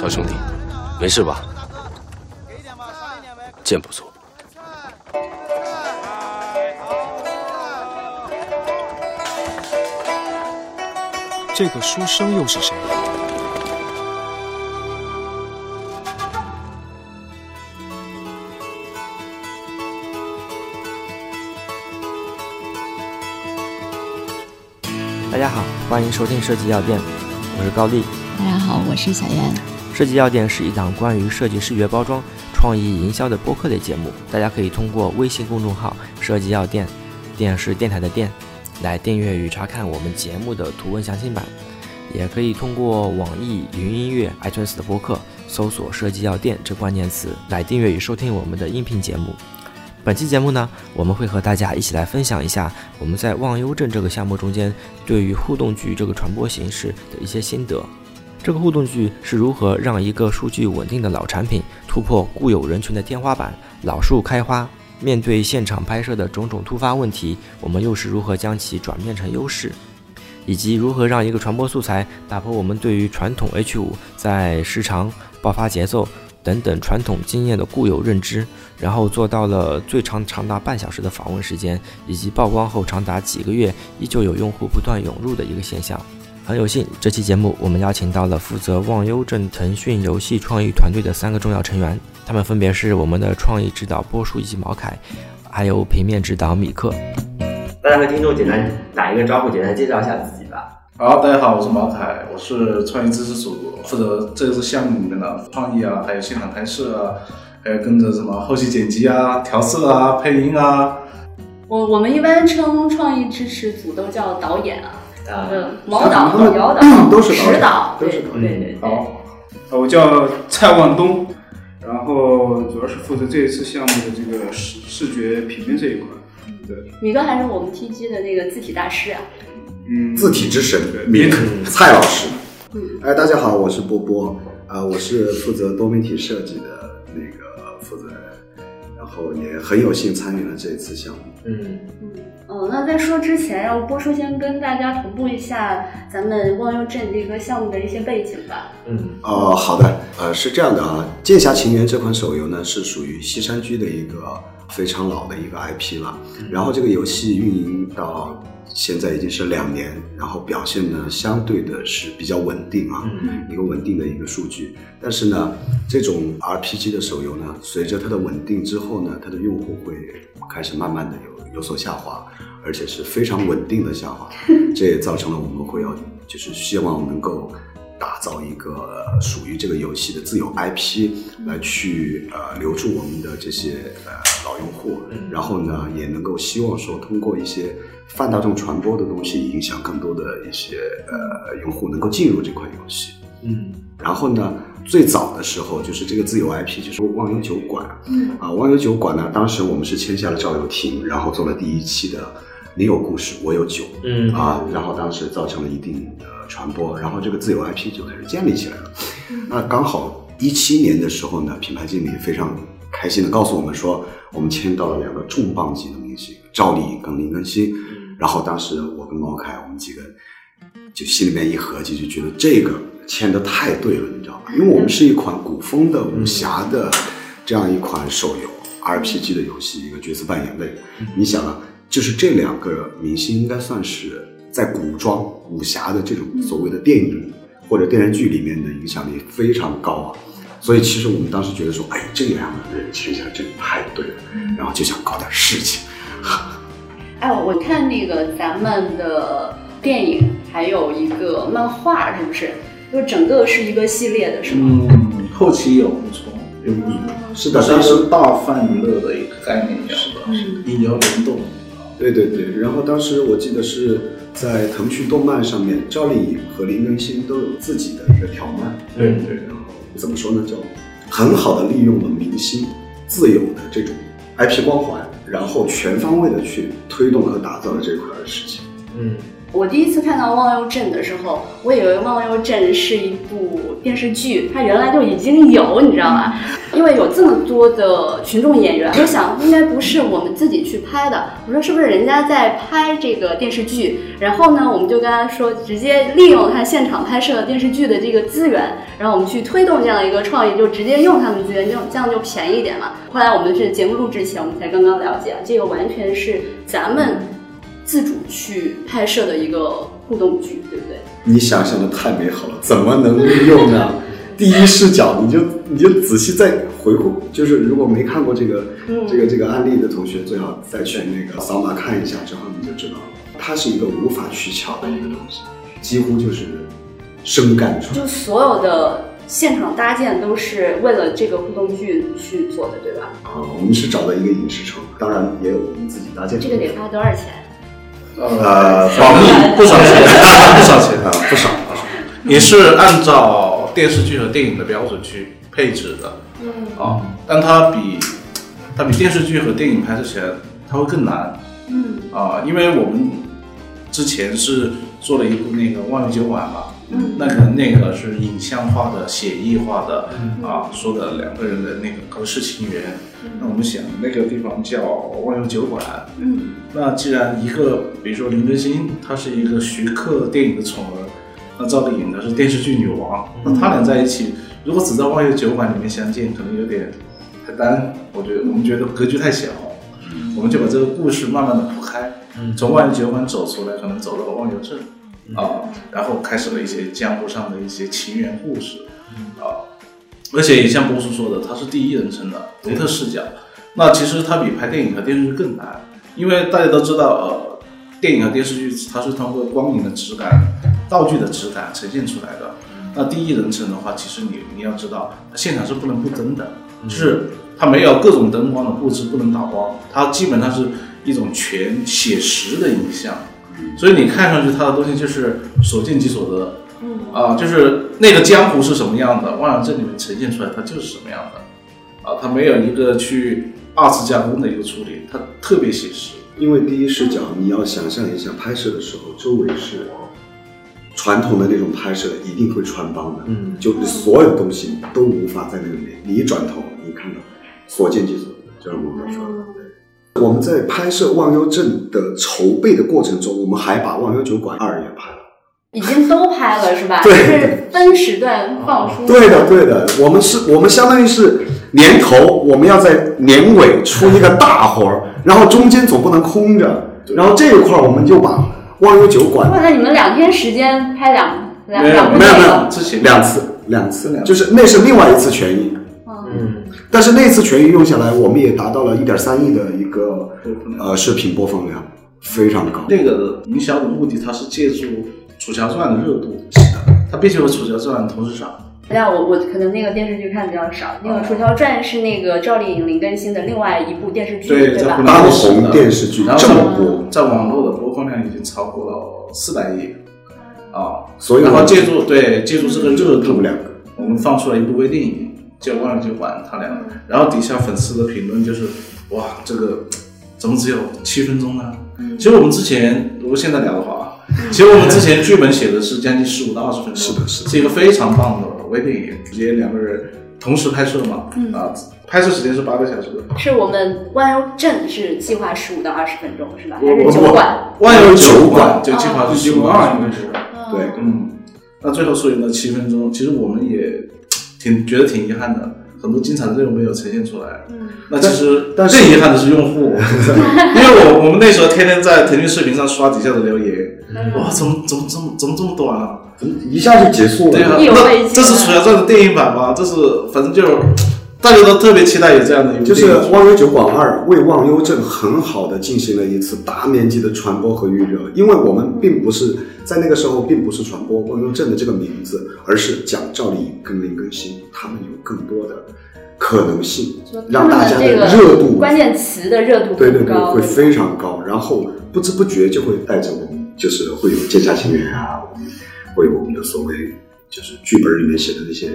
赵兄弟，没事吧？剑不错。这个书生又是谁？大家好，欢迎收听设计药店，我是高丽。大家好，我是小燕。设计药店是一档关于设计视觉包装、创意营销的播客类节目，大家可以通过微信公众号“设计药店”，店是电台的店，来订阅与查看我们节目的图文详情版。也可以通过网易云音乐、iTunes 的播客搜索“设计药店”这关键词来订阅与收听我们的音频节目。本期节目呢，我们会和大家一起来分享一下我们在忘忧镇这个项目中间对于互动剧这个传播形式的一些心得。这个互动剧是如何让一个数据稳定的老产品突破固有人群的天花板，老树开花？面对现场拍摄的种种突发问题，我们又是如何将其转变成优势？以及如何让一个传播素材打破我们对于传统 H 五在时长、爆发节奏等等传统经验的固有认知，然后做到了最长长达半小时的访问时间，以及曝光后长达几个月依旧有用户不断涌入的一个现象。很有幸，这期节目我们邀请到了负责忘忧镇腾讯游戏创意团队的三个重要成员，他们分别是我们的创意指导波叔以及毛凯，还有平面指导米克。大家和听众简单打一个招呼，简单介绍一下自己吧。好，大家好，我是毛凯，我是创意知识组，负责这个项目里面的创意啊，还有现场拍摄啊，还有跟着什么后期剪辑啊、调色啊、配音啊。我我们一般称创意支持组都叫导演啊，啊嗯，毛导、姚导、都是导演指导，都是导对对对对。好，呃我叫蔡万东，然后主要是负责这一次项目的这个视视觉平面这一块。对，米哥还是我们 TG 的那个字体大师啊，嗯，字体之神对米克蔡老师。嗯，哎，大家好，我是波波，啊、我是负责多媒体设计的那个负责人，然后也很有幸参与了这一次项目。嗯，哦，那在说之前，要不波叔先跟大家同步一下咱们忘忧镇这个项目的一些背景吧。嗯，哦，好的，呃，是这样的啊，《剑侠情缘》这款手游呢是属于西山居的一个非常老的一个 IP 了，然后这个游戏运营到现在已经是两年，然后表现呢相对的是比较稳定啊，嗯一个稳定的一个数据。但是呢，这种 RPG 的手游呢，随着它的稳定之后呢，它的用户会开始慢慢的有有所下滑，而且是非常稳定的下滑。这也造成了我们会要就是希望能够打造一个呃属于这个游戏的自有 IP，来去呃留住我们的这些呃老用户，然后呢也能够希望说通过一些泛大众传播的东西，影响更多的一些呃用户能够进入这款游戏。嗯，然后呢，最早的时候就是这个自有 IP，就是忘忧酒馆。嗯啊，忘忧酒馆呢，当时我们是签下了赵又廷，然后做了第一期的“你有故事，我有酒”。嗯啊，然后当时造成了一定的传播，然后这个自有 IP 就开始建立起来了。那刚好一七年的时候呢，品牌经理非常开心的告诉我们说，我们签到了两个重磅级的明星，赵丽颖跟林更新。然后当时我跟毛凯，我们几个就心里面一合计，就觉得这个签的太对了，你知道吗？因为我们是一款古风的武侠的这样一款手游 RPG 的游戏，一个角色扮演类。你想啊，就是这两个明星应该算是在古装武侠的这种所谓的电影或者电视剧里面的影响力非常高啊。所以其实我们当时觉得说，哎，这两个人签下来真的太对了，然后就想搞点事情。哎，我看那个咱们的电影还有一个漫画，是不是？就整个是一个系列的，是吗？嗯，后期有补充，有补充，是的，当时个大泛娱乐的一个概念一样的，嗯阴阳联动。对对对，然后当时我记得是在腾讯动漫上面，赵丽颖和林更新都有自己的一个条漫。对对然后怎么说呢，就很好的利用了明星自有的这种 IP 光环，然后全方位的去推动和打造了这块的事情。嗯，我第一次看到《忘忧镇》的时候，我以为《忘忧镇》是一部电视剧，它原来就已经有，你知道吧？因为有这么多的群众演员，我想应该不是我们自己去拍的。我说是不是人家在拍这个电视剧？然后呢，我们就跟他说，直接利用他现场拍摄电视剧的这个资源，然后我们去推动这样一个创意，就直接用他们资源，就这样就便宜一点嘛。后来我们是节目录制前，我们才刚刚了解，这个完全是咱们自主去拍摄的一个互动剧，对不对？你想象的太美好了，怎么能利用呢？第一视角，你就你就仔细再回顾，就是如果没看过这个、嗯这个这个案例的同学，最好再去那个扫码看一下，之后你就知道了，它是一个无法取巧的一个东西，几乎就是生干出来就。所有的现场搭建都是为了这个互动剧去做的，对吧？啊，我们是找的一个影视城，当然也有我们自己搭建。这个得花多少钱？呃，保密不少钱，不少钱啊，不少。也是按照电视剧和电影的标准去配置的。嗯啊，但它比它比电视剧和电影拍摄起来，它会更难嗯啊，因为我们之前是做了一部那个《万有酒馆》嘛，嗯那个那个是影像化的、写意化的啊，说的两个人的那个隔世情缘。那我们想那个地方叫万有酒馆，嗯那既然一个，比如说林更新，他是一个徐克电影的宠儿，那赵丽颖呢是电视剧女王，那他俩在一起，如果只在万有酒馆里面相见，可能有点太单。我觉得我们觉得格局太小，我们就把这个故事慢慢的铺开，从万有酒馆走出来，可能走到了万有镇啊，然后开始了一些江湖上的一些情缘故事啊。而且也像波叔说的，它是第一人称的独特视角，那其实它比拍电影和电视剧更难，因为大家都知道，呃，电影和电视剧它是通过光影的质感、道具的质感呈现出来的。那第一人称的话，其实你你要知道，现场是不能布灯的，就是它没有各种灯光的布置，不能打光，它基本上是一种全写实的影像，所以你看上去它的东西就是所见即所得。嗯啊，就是那个江湖是什么样的，万有镇里面呈现出来它就是什么样的，啊，它没有一个去二次加工的一个处理，它特别写实。因为第一视角，你要想象一下拍摄的时候，周围是传统的那种拍摄，一定会穿帮的，嗯就是所有东西都无法在那里面，你一转头，你看到所见即所得，就像我们说的。对我们在拍摄《忘忧镇》的筹备的过程中，我们还把《忘忧酒馆二》也拍了。已经都拍了是吧？对。就是分时段放出。对的，对的，我们是，我们相当于是年头，我们要在年尾出一个大活儿，然后中间总不能空着，然后这一块儿我们就把忘忧酒馆。哇，那你们两天时间拍两两没有两部没有没有？之前两次，两次两，次。就是那是另外一次权益，嗯。但是那次权益用下来，我们也达到了一点三亿的一个呃视频播放量，非常高。那个营销的目的，它是借助《楚乔传》的热度，它必须和《楚乔传》同时上。那我我可能那个电视剧看的比较少，那个《楚乔传》是那个赵丽颖、林更新的另外一部电视剧，对对吧在？当红电视剧然后这么播，在网络的播放量已经超过了四百亿啊，所以然后借助对借助这个热度他们，两个我们放出了一部微电影叫《忘了酒馆》，他俩，然后底下粉丝的评论就是哇，这个怎么只有七分钟呢？其实我们之前如果现在聊的话，其实我们之前剧本写的是将近十五到二十分钟，是的是的是一个非常棒的微电影，直接两个人同时拍摄嘛，啊，拍摄时间是八个小时的。是我们万忧镇是计划十五到二十分钟是吧？还我是酒馆？万有酒馆就计划是十五到二十应该是分钟。对嗯，那最后缩减到七分钟，其实我们也挺觉得挺遗憾的，很多精彩的内容没有呈现出来。嗯，那其实但是更遗憾的是用户，因为我我们那时候天天在腾讯视频上刷底下的留言，哇，怎么怎么怎么怎么这么短啊？一下就结束对啊，了。意犹未尽那这是《楚乔传》的电影版吗？这是反正就大家都特别期待有这样的一部就是《忘忧酒馆二》为忘忧镇很好的进行了一次大面积的传播和预热，因为我们并不是在那个时候并不是传播忘忧镇的这个名字，而是讲赵丽颖跟林更新他们有更多的可能性让大家的热度关键词的热度对对对，会非常高，然后不知不觉就会带着我们，就是会有剑下情缘啊，会有我们的所谓就是剧本里面写的那些呃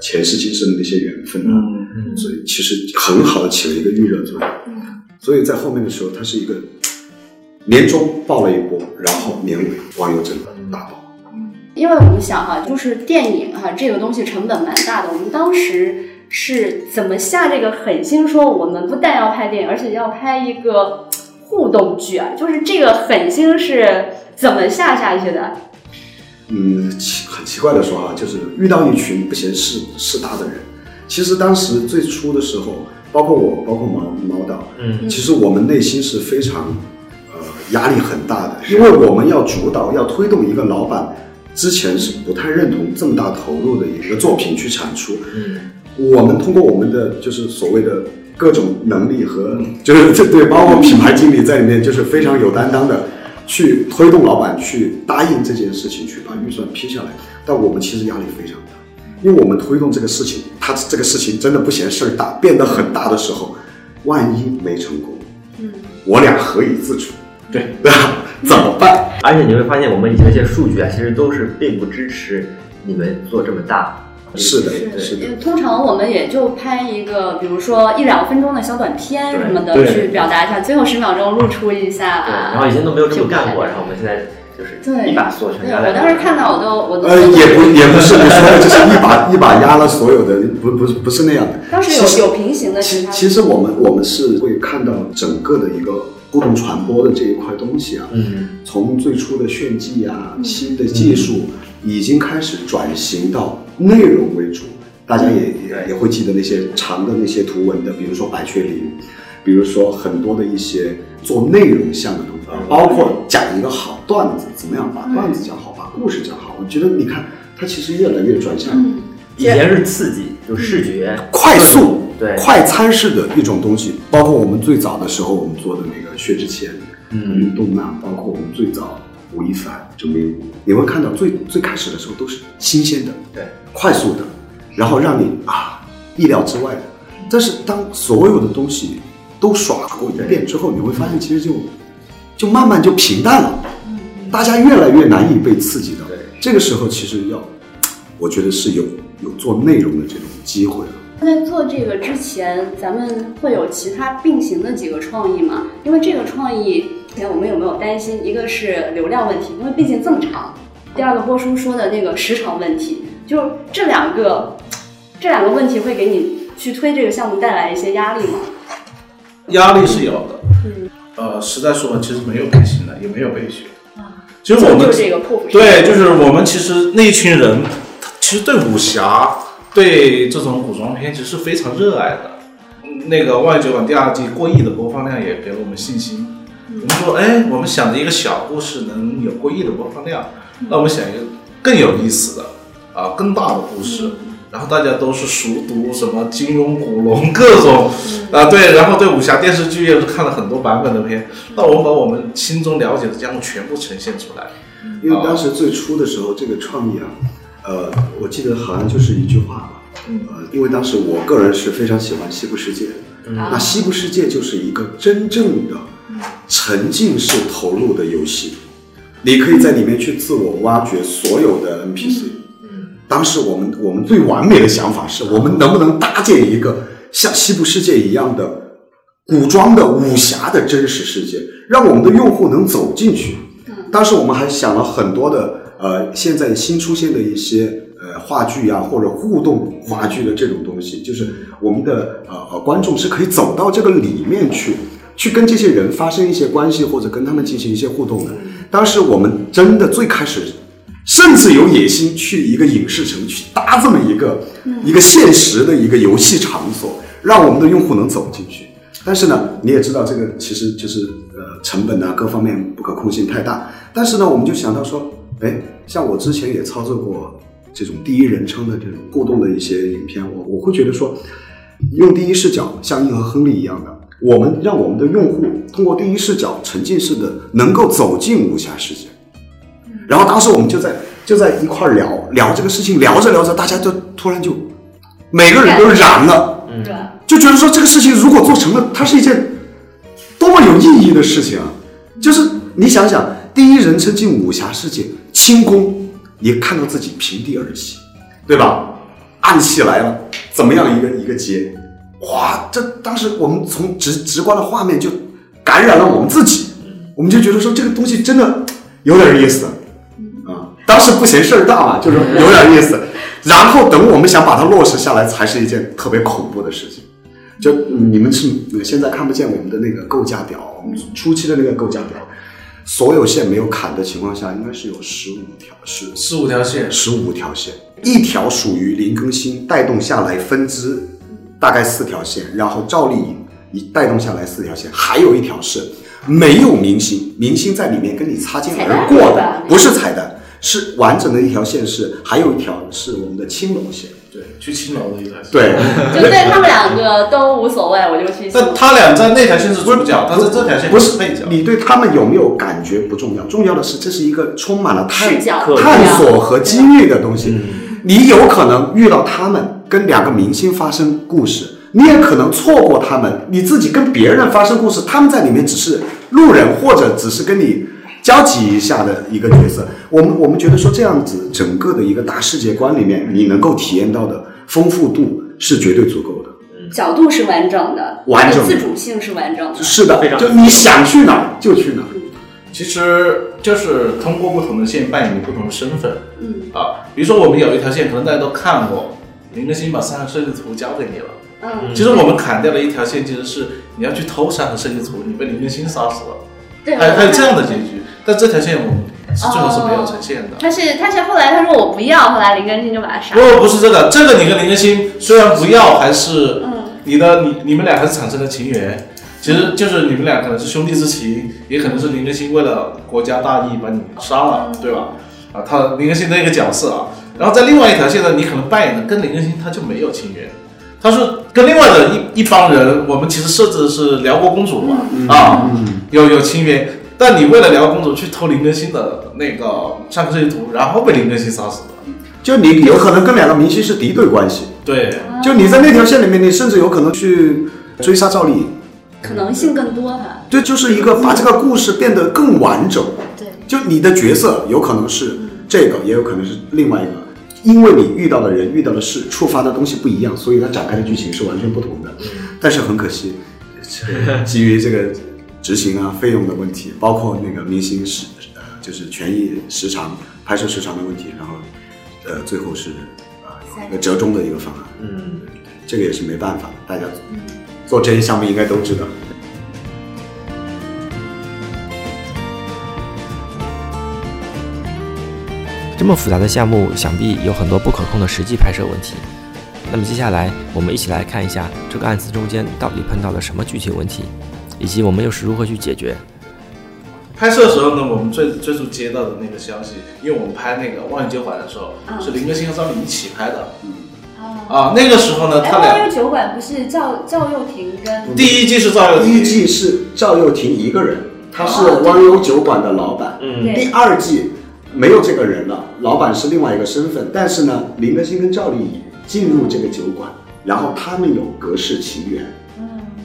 前世今生的那些缘分啊，嗯，所以其实很好的起了一个预热作用。嗯所以在后面的时候，它是一个年终爆了一波，然后年尾网友整个大爆。因为我们想哈、就是电影哈、这个东西成本蛮大的，我们当时是怎么下这个狠心说我们不但要拍电影，而且要拍一个互动剧啊？就是这个狠心是怎么下下去的？嗯，奇很奇怪的说啊，就是遇到一群不嫌事事大的人。其实当时最初的时候，包括我，包括毛毛导，嗯其实我们内心是非常呃压力很大的，因为我们要主导，要推动一个老板之前是不太认同这么大投入的一个作品去产出。嗯我们通过我们的就是所谓的各种能力和就是这对，包括品牌经理在里面就是非常有担当的去推动老板去答应这件事情，去把预算批下来。但我们其实压力非常大，因为我们推动这个事情，他这个事情真的不嫌事儿大，变得很大的时候，万一没成功，嗯，我俩何以自处？对对吧？怎么办？而且你会发现，我们以前那些数据啊，其实都是并不支持你们做这么大。是的是的通常我们也就拍一个，比如说一两分钟的小短片什么的，去表达一下，最后十秒钟露出一下。对，然后以前都没有这么干过，然后我们现在就是对一把锁全对，压在我当时看到我都我都呃，也不也不是你说的，就是一把一把压了所有的，不不是不是那样的。当时有有平行的其他其实我们我们是会看到整个的一个互动传播的这一块东西啊，嗯。从最初的炫技啊，新的技术已经开始转型到内容为主。大家也也也会记得那些长的那些图文的，比如说百雀羚，比如说很多的一些做内容项的东西，包括讲一个好段子，怎么样把段子讲好，把故事讲好。我觉得你看，它其实越来越转向嗯。以前是刺激，就视觉。快速、对快餐式的一种东西，包括我们最早的时候我们做的那个薛之谦，嗯运动漫，包括我们最早吴亦凡、周明武，你会看到最最开始的时候都是新鲜的、对快速的，然后让你啊意料之外的。但是当所有的东西都耍过一遍之后，你会发现其实就就慢慢就平淡了，大家越来越难以被刺激到对。这个时候其实要，我觉得是有有做内容的这种机会了。在做这个之前，咱们会有其他并行的几个创意吗？因为这个创意，前我们有没有担心？一个是流量问题，因为毕竟这么长；第二个波叔说的那个时长问题，就这两个，这两个问题会给你去推这个项目带来一些压力吗？压力是有的。嗯，呃，实在说，其实没有开心的，也没有被选。啊，其实我们就这个破釜沉对，就是我们其实那一群人，其实对武侠、对这种古装片其实是非常热爱的。嗯那个《万酒馆》第二季过亿的播放量也给了我们信心。我们说，哎，我们想着一个小故事能有过亿的播放量，那我们想一个更有意思的啊、更大的故事。然后大家都是熟读什么金庸、古龙各种啊、对，然后对武侠电视剧又是看了很多版本的片，那我们把我们心中了解的项目全部呈现出来。因为当时最初的时候，这个创意啊，呃，我记得好像就是一句话吧，嗯。呃，因为当时我个人是非常喜欢西部世界那西部世界就是一个真正的沉浸式投入的游戏，你可以在里面去自我挖掘所有的 NPC。当时我们我们最完美的想法是我们能不能搭建一个像西部世界一样的古装的武侠的真实世界，让我们的用户能走进去。当时我们还想了很多的呃，现在新出现的一些呃话剧啊，或者互动话剧的这种东西，就是我们的呃呃观众是可以走到这个里面去，去跟这些人发生一些关系，或者跟他们进行一些互动的。当时我们真的最开始。甚至有野心去一个影视城去搭这么一个、一个现实的一个游戏场所，让我们的用户能走进去。但是呢，你也知道这个其实就是呃成本啊各方面不可控性太大。但是呢，我们就想到说，哎，像我之前也操作过这种第一人称的这种互动的一些影片，我我会觉得说，用第一视角像硬核亨利一样的，我们让我们的用户通过第一视角沉浸式的能够走进武侠世界。然后当时我们就在就在一块聊聊这个事情，聊着聊着，大家就突然就每个人都燃了，对？就觉得说这个事情如果做成了，它是一件多么有意义的事情啊！就是你想想，第一人称进武侠世界，轻功，你看到自己平地而起，对吧？暗器来了，怎么样一个一个接？哇，这当时我们从直直观的画面就感染了我们自己，我们就觉得说这个东西真的有点意思啊。当时不嫌事儿大嘛，就是有点意思。然后等我们想把它落实下来，才是一件特别恐怖的事情。就嗯你们是呃现在看不见我们的那个构架表，我们初期的那个构架表，所有线没有砍的情况下，应该是有十五条，是十五条线，十五条线，一条属于林更新带动下来分支，大概四条线，然后赵丽颖一带动下来四条线，还有一条是没有明星，明星在里面跟你擦肩而过的不是彩蛋，是完整的一条线是，还有一条是我们的青龙线，对，去青楼的一条线。对，就对他们两个都无所谓，我就去但他俩在那条线是主角，但是这条线不是配角。你对他们有没有感觉不重要，重要的是这是一个充满了探探索和机遇的东西。你有可能遇到他们，跟两个明星发生故事，你也可能错过他们，你自己跟别人发生故事，他们在里面只是路人，或者只是跟你交集一下的一个角色。我们我们觉得说这样子整个的一个大世界观里面，你能够体验到的丰富度是绝对足够的。角度是完整的，完整的自主性是完整的。是的非，常就你想去哪儿就去哪儿。其实就是通过不同的线扮演你不同的身份嗯，啊。比如说我们有一条线，可能大家都看过，林更新把三个设计图交给你了。嗯，其实我们砍掉了一条线，其实是你要去偷三个设计图，你被林更新杀死了，对，还还有这样的结局。但这条线我们是最后是没有呈现的。他是他是后来他说我不要，后来林更新就把他杀了。不，不是这个，这个你跟林更新虽然不要，还是嗯你的你你们俩还是产生了情缘。其实就是你们俩可能是兄弟之情，也可能是林更新为了国家大义把你杀了，对吧？啊，他林更新的一个角色啊，然后在另外一条线呢，你可能扮演的跟林更新他就没有情缘，他是跟另外的一一帮人，我们其实设置的是辽国公主嘛，啊，有有情缘，但你为了辽国公主去偷林更新的那个上课设计图，然后被林更新杀死了，就你有可能跟两个明星是敌对关系，对，就你在那条线里面，你甚至有可能去追杀赵丽颖。可能性更多哈。对，就是一个把这个故事变得更完整。对，就你的角色有可能是这个，也有可能是另外一个，因为你遇到的人、遇到的事、触发的东西不一样，所以它展开的剧情是完全不同的。但是很可惜，基于这个执行啊、费用的问题，包括那个明星时呃，就是权益时长、拍摄时长的问题，然后呃，最后是呃有一个折中的一个方案。嗯，这个也是没办法，大家做这些项目应该都知道。这么复杂的项目，想必有很多不可控的实际拍摄问题。那么接下来，我们一起来看一下这个案子中间到底碰到了什么具体问题，以及我们又是如何去解决。拍摄的时候呢，我们最最初接到的那个消息，因为我们拍那个《忘忧酒馆》的时候，嗯是林更新和赵丽颖一起拍的。哦，啊，那个时候呢，哎，他俩忘忧酒馆不是赵赵又廷跟第一季是赵又廷，第一季是赵又廷一个人，他是哦对汪悠酒馆的老板。嗯对第二季没有这个人了，老板是另外一个身份，但是呢，林更新跟赵丽颖进入这个酒馆，然后他们有隔世情缘。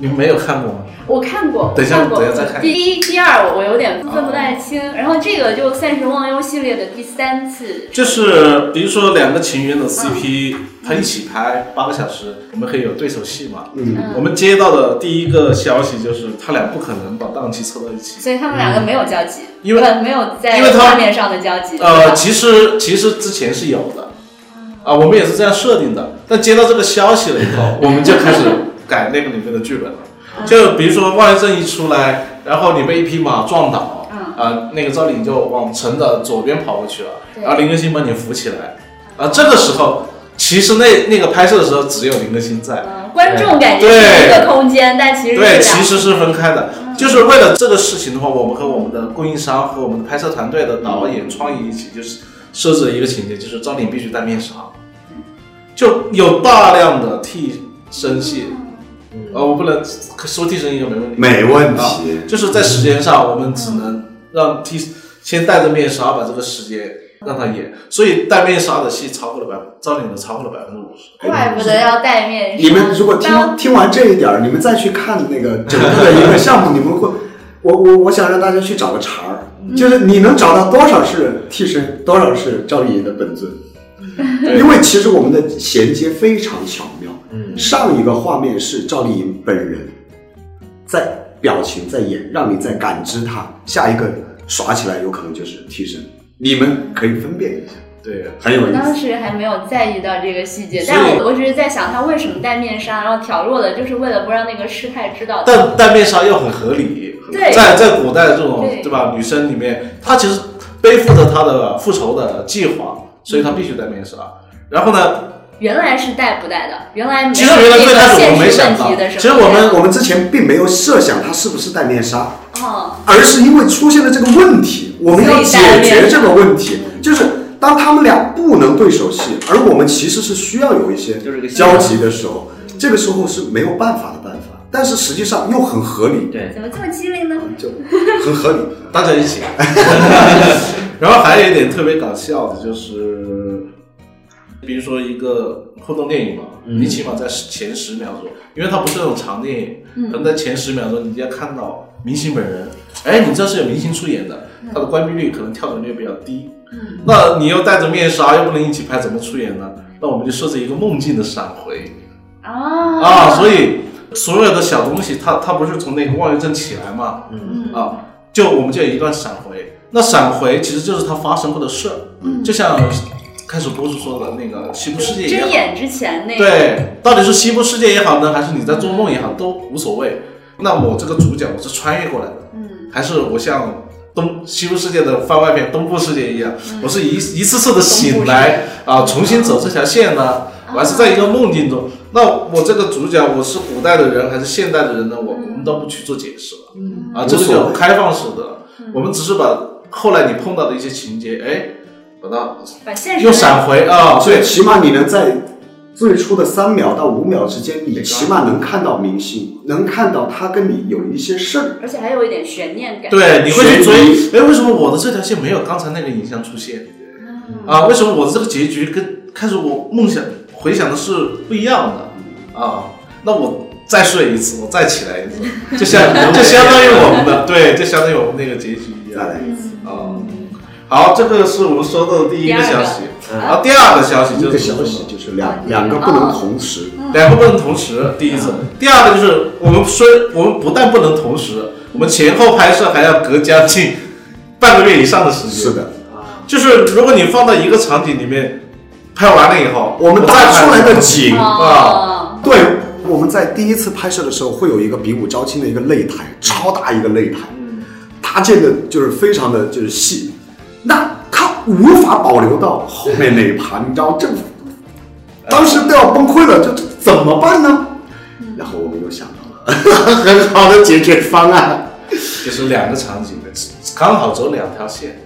你们没有看过吗？我看过，等一下等一下再看第一、第二我我有点分不太清，然后这个就算是忘忧系列的第三次。就是比如说两个情缘的 CP，他一起拍八个小时，我们可以有对手戏嘛。嗯，嗯我们接到的第一个消息就是他俩不可能把档期凑到一起。所以他们两个没有交集，因为呃没有在因为他画面上的交集。呃，其实其实之前是有的，啊，我们也是这样设定的。但接到这个消息了以后，我们就开始改那个里面的剧本了。就比如说万源正一出来，然后你被一匹马撞倒，嗯。啊，那个赵丽颖就往城的左边跑过去了，对。然后林更新把你扶起来，啊，这个时候其实那那个拍摄的时候只有林更新在，嗯，观众感觉是一个空间，但其实对，其实是分开的。就是为了这个事情的话，我们和我们的供应商和我们的拍摄团队的导演、创意一起，就是设置了一个情节，就是赵丽颖必须戴面纱，就有大量的替身戏。呃，我不能说替身英雄没问题，没问啊题。就是在时间上，我们只能让替先戴着面纱把这个时间让他演，所以戴面纱的戏超过了百分，赵丽颖的超过了百分之五十。怪不得要戴面纱。你们如果听听完这一点儿，你们再去看那个整个的一个项目，你们会，我我我想让大家去找个茬儿，就是你能找到多少是替身，多少是赵丽颖的本尊，因为其实我们的衔接非常巧妙。嗯上一个画面是赵丽颖本人在表情在演，让你在感知她。下一个耍起来有可能就是替身，你们可以分辨一下，对，我很有意思。当时还没有在意到这个细节，但我我只是在想他为什么戴面纱，然后挑弱的，就是为了不让那个师太知道。但戴面纱又很合理。对在在古代这种对对吧，女生里面，她其实背负着她的复仇的计划，所以他必须戴面纱。然后呢，原来是戴不戴的，原来没其实原来有这个最开始我现实没想到问题的时候。其实我们我们之前并没有设想他是不是戴面纱，哦，而是因为出现了这个问题，我们要解决这个问题，就是当他们俩不能对手戏，而我们其实是需要有一些就是个交集的时候，这个时候是没有办法的办法，但是实际上又很合理，对，怎么这么机灵呢？就很合理。大家一起。然后还有一点特别搞笑的就是，比如说一个互动电影嘛，你起码在前十秒钟，因为它不是那种长电影，可能在前十秒钟你就要看到明星本人。哎，你这是有明星出演的，它的关闭率可能跳转率比较低。那你又戴着面纱，又不能一起拍，怎么出演呢？那我们就设置一个梦境的闪回。啊啊，所以所有的小东西，它它不是从那个望远镜起来嘛，嗯。啊，就我们就有一段闪回，那闪回其实就是它发生过的事儿，就像开始博主说的那个西部世界也好，睁眼之前那个。对，到底是西部世界也好呢，还是你在做梦也好，都无所谓。那我这个主角我是穿越过来的，嗯。还是我像东西部世界的番外篇东部世界一样，嗯。我是一一次次的醒来啊，重新走这条线呢？我还是在一个梦境中。那我这个主角我是古代的人还是现代的人呢？我我们都不去做解释了，嗯啊，这个叫开放式的，我们只是把后来你碰到的一些情节，哎，把它把现实用闪回啊，所以对，起码你能在最初的三秒到五秒之间，你起码能看到明星，能看到他跟你有一些事儿。而且还有一点悬念感。对，你会去追，哎，为什么我的这条线没有刚才那个影像出现？啊，为什么我的这个结局跟开始我梦想回想的是不一样的？啊，那我再睡一次，我再起来一次，就相 就相当于我们的，对，就相当于我们那个结局一样。再来一次，啊。好，这个是我们收到的第一个消息，嗯然后第二个消息一个就是消息就是两两个不能同时，两个不能同时，第一次，第二个就是我们虽我们不但不能同时，我们前后拍摄还要隔将近半个月以上的时间。是，的，就是如果你放到一个场景里面拍完了以后，我们搭出来的景啊，哦，对，我们在第一次拍摄的时候会有一个比武招亲的一个擂台，超大一个擂台，搭建的就是非常的就是细，那它无法保留到后面那一趴，你知道这，当时都要崩溃了，这这怎么办呢？然后我们又想到了很好的解决方案，就是两个场景的，刚好走两条线。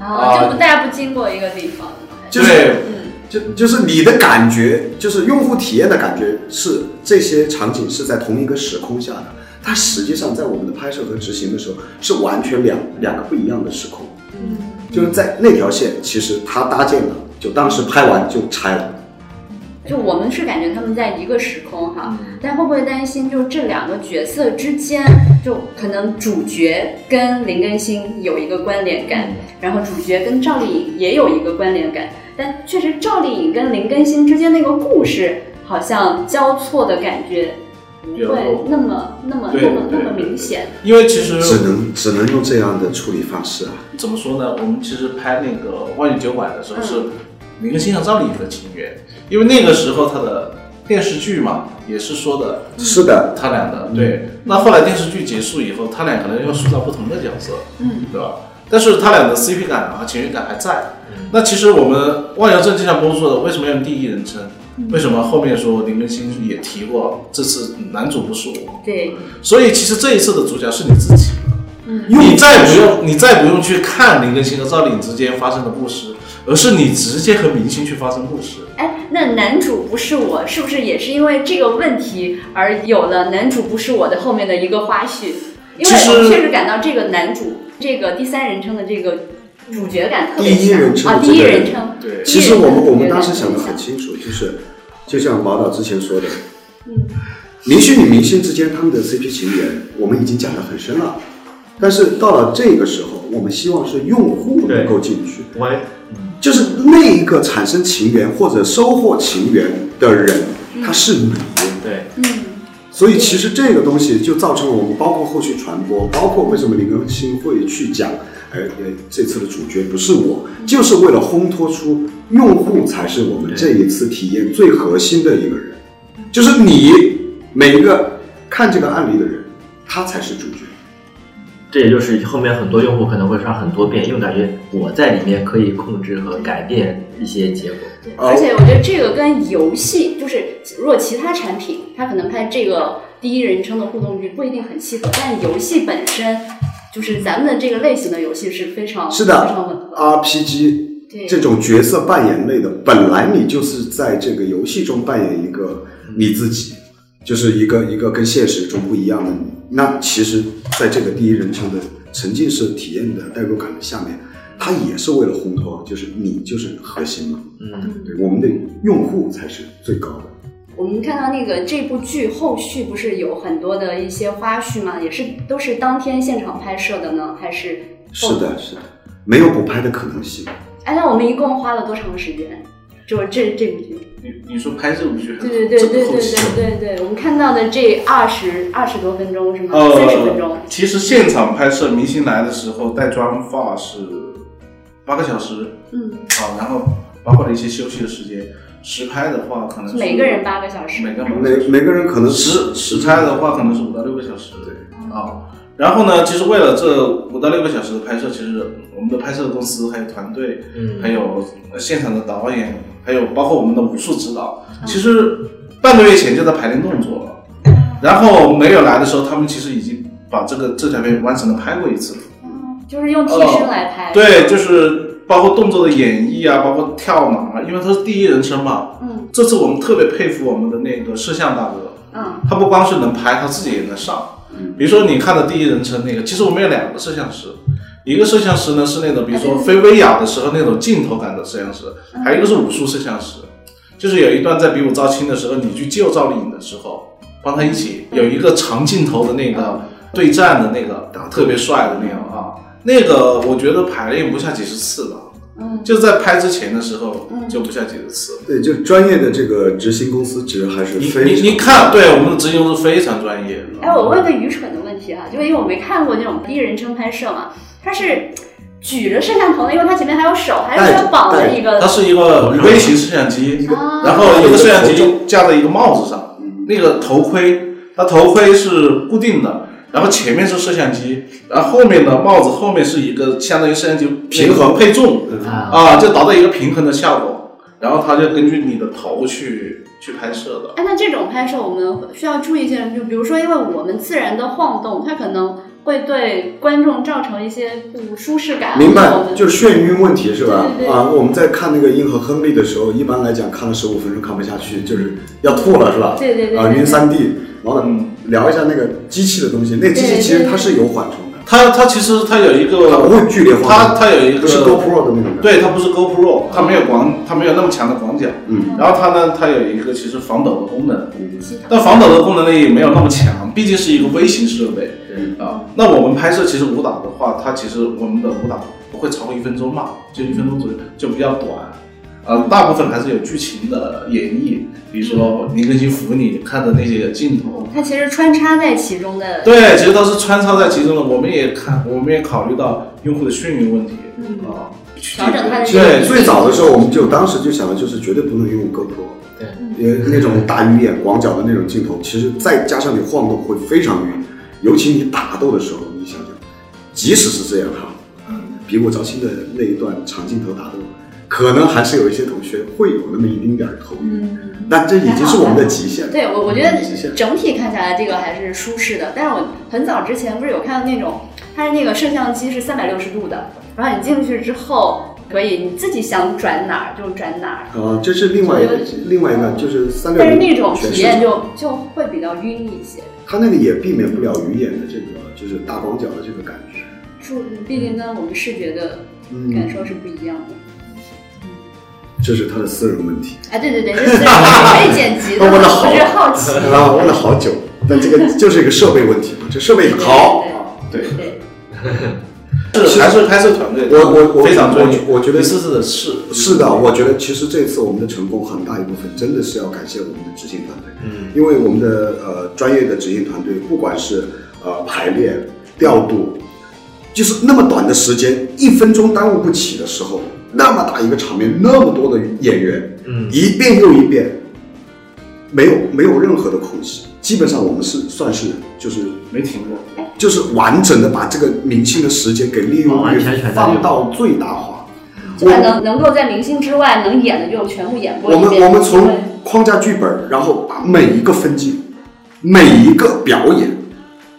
啊，就不大家不经过一个地方。就是对，嗯就就是你的感觉，就是用户体验的感觉是这些场景是在同一个时空下的，它实际上在我们的拍摄和执行的时候是完全两两个不一样的时空。嗯，就是在那条线，其实它搭建了，就当时拍完就拆了。就我们是感觉他们在一个时空哈，但会不会担心就这两个角色之间，就可能主角跟林更新有一个关联感，然后主角跟赵丽颖也有一个关联感，但确实赵丽颖跟林更新之间那个故事好像交错的感觉不会那么那么那么那么明显。因为其实只能只能用这样的处理方式啊。怎么说呢？我们其实拍那个《万语酒馆》的时候是嗯林更新和赵丽颖的情缘，因为那个时候他的电视剧嘛，也是说的是的，他俩的对。那后来电视剧结束以后，他俩可能要塑造不同的角色，嗯，对吧？但是他俩的 CP 感啊、情缘感还在。那其实我们《万有正》就像波说的，为什么要用第一人称？为什么后面说林更新也提过，这次男主不是我？对，所以其实这一次的主角是你自己。嗯你再不用，你再不用去看林更新和赵丽颖之间发生的故事，而是你直接和明星去发生故事。哎，那男主不是我，是不是也是因为这个问题而有了男主不是我的后面的一个花絮？因为确实感到这个男主这个第三人称的这个主角感特别第一强啊，第一人称的这个人称。对其实我们我们当时想的很清楚，就是就像毛导之前说的，嗯明星与明星之间他们的 CP 情缘，我们已经讲得很深了。但是到了这个时候，我们希望是用户能够进去，我就是那一个产生情缘或者收获情缘的人，他是你。对，嗯所以其实这个东西就造成了我们包括后续传播，包括为什么林更新会去讲，哎哎，这次的主角不是我，就是为了烘托出用户才是我们这一次体验最核心的一个人，就是你每一个看这个案例的人，他才是主角。这也就是后面很多用户可能会刷很多遍，因为感觉我在里面可以控制和改变一些结果。对，而且我觉得这个跟游戏，就是如果其他产品它可能拍这个第一人称的互动剧不一定很契合，但游戏本身就是咱们的这个类型的游戏是非常是的非常吻合的。RPG 这种角色扮演类的，本来你就是在这个游戏中扮演一个你自己，就是一个一个跟现实中不一样的你。那其实，在这个第一人称的沉浸式体验的代入感的下面，它也是为了烘托，就是你就是核心嘛。嗯，对，我们的用户才是最高的。我们看到那个这部剧后续不是有很多的一些花絮吗？也是都是当天现场拍摄的呢，还是？是的，是的，没有补拍的可能性。哎，那我们一共花了多长时间？就这这部剧？你你说拍这部剧，对对对这对对个后期对对对，我们看到的这二十二十多分钟是吗？三十分钟呃，。其实现场拍摄明星来的时候带妆发是八个小时嗯，啊，然后包括了一些休息的时间。实拍的话可能是每个人八个小时。每个每个人可能实实拍的话可能是五到六个小时。对啊，然后呢，其实为了这五到六个小时的拍摄，其实我们的拍摄公司还有团队，嗯还有呃现场的导演，还有包括我们的武术指导，其实半个月前就在排练动作了。然后没有来的时候，他们其实已经把这个这条片完整的拍过一次了。就是用替身来拍。对，就是包括动作的演绎啊，包括跳马啊，因为他是第一人称嘛。嗯这次我们特别佩服我们的那个摄像大哥，嗯他不光是能拍，他自己也能上。比如说你看的第一人称那个，其实我们有两个摄像师，一个摄像师呢是那种比如说飞威亚的时候那种镜头感的摄像师，还有一个是武术摄像师，就是有一段在比武招亲的时候，你去救赵丽颖的时候，帮他一起有一个长镜头的那个对战的那个特别帅的那样啊，那个我觉得排练不下几十次吧，嗯就是在拍之前的时候就不下几个词。对，就专业的这个执行公司其实还是你非常你你看，对我们的执行公司非常专业。哎，我问个愚蠢的问题哈、就因为我没看过那种第一人称拍摄嘛，他是举着摄像头的，因为他前面还有手，还是带着说绑了一个？它是一个微型摄像机，啊然后一个摄像机就架在一个帽子上，那个头盔，它头盔是固定的，然后前面是摄像机，然后后面的帽子后面是一个相当于摄像机平衡配重啊啊，就达到一个平衡的效果，然后它就根据你的头去去拍摄的。哎，那这种拍摄我们需要注意一些，就比如说，因为我们自然的晃动，它可能会对观众造成一些不舒适感。明白就是眩晕问题是吧？对对对啊，我们在看那个《银河亨利》的时候，一般来讲看了十五分钟看不下去，就是要吐了是吧？啊，对对对啊晕三 D，然后聊一下那个机器的东西，那机器对对其实它是有缓冲的，它它其实它有一个，它不会剧烈晃动，它它有一个是 GoPro 的那种。对，它不是 GoPro，它没有广，它没有那么强的广角。嗯，然后它呢，它有一个其实防抖的功能，系统但防抖的功能呢也没有那么强，毕竟是一个微型设备。啊，那我们拍摄其实武打的话，它其实我们的武打不会超过一分钟嘛，就一分钟左右，就比较短。呃，大部分还是有剧情的演绎，比如说林更新扶你看的那些镜头，它其实穿插在其中的。对，其实都是穿插在其中的。我们也看，我们也考虑到用户的眩晕问题嗯啊，调整它的对最早的时候，我们就当时就想的就是绝对不能用 GoPro，对，因为那种大鱼眼、广角的那种镜头，其实再加上你晃动会非常晕，尤其你打斗的时候，你想想，即使是这样哈，嗯，比武招亲的那一段长镜头打斗，可能还是有一些同学会有那么一丁点儿头晕，但这已经是我们的极限了。对我，我觉得整体看下来这个还是舒适的。但是我很早之前不是有看到那种，它是那个摄像机是三百六十度的，然后你进去之后可以你自己想转哪儿就转哪儿，啊，这是另外一个另外一个就是三六零，但是那种体验就就会比较晕一些。它那个也避免不了鱼眼的这个就是大广角的这个感觉。数毕竟跟我们视觉的感受是不一样的。嗯这是他的私人问题啊，对对对，这是可以剪辑的，问了好我是好奇。啊，问了好久，但这个就是一个设备问题嘛，这设备好，对。对，是还是拍摄团队，我我我非常专业，我我觉得一次次的试，是的，我觉得其实这次我们的成功很大一部分真的是要感谢我们的执行团队，嗯，因为我们的呃专业的执行团队，不管是呃排练、调度，就是那么短的时间，一分钟耽误不起的时候，那么大一个场面，那么多的演员，嗯。一遍又一遍，没有没有任何的空隙，基本上我们是算是就是没停过。就是完整的把这个明星的时间给利用完放到最大化。就把能能够在明星之外能演的就全部演过我们。我们从框架剧本，然后把每一个分镜、每一个表演、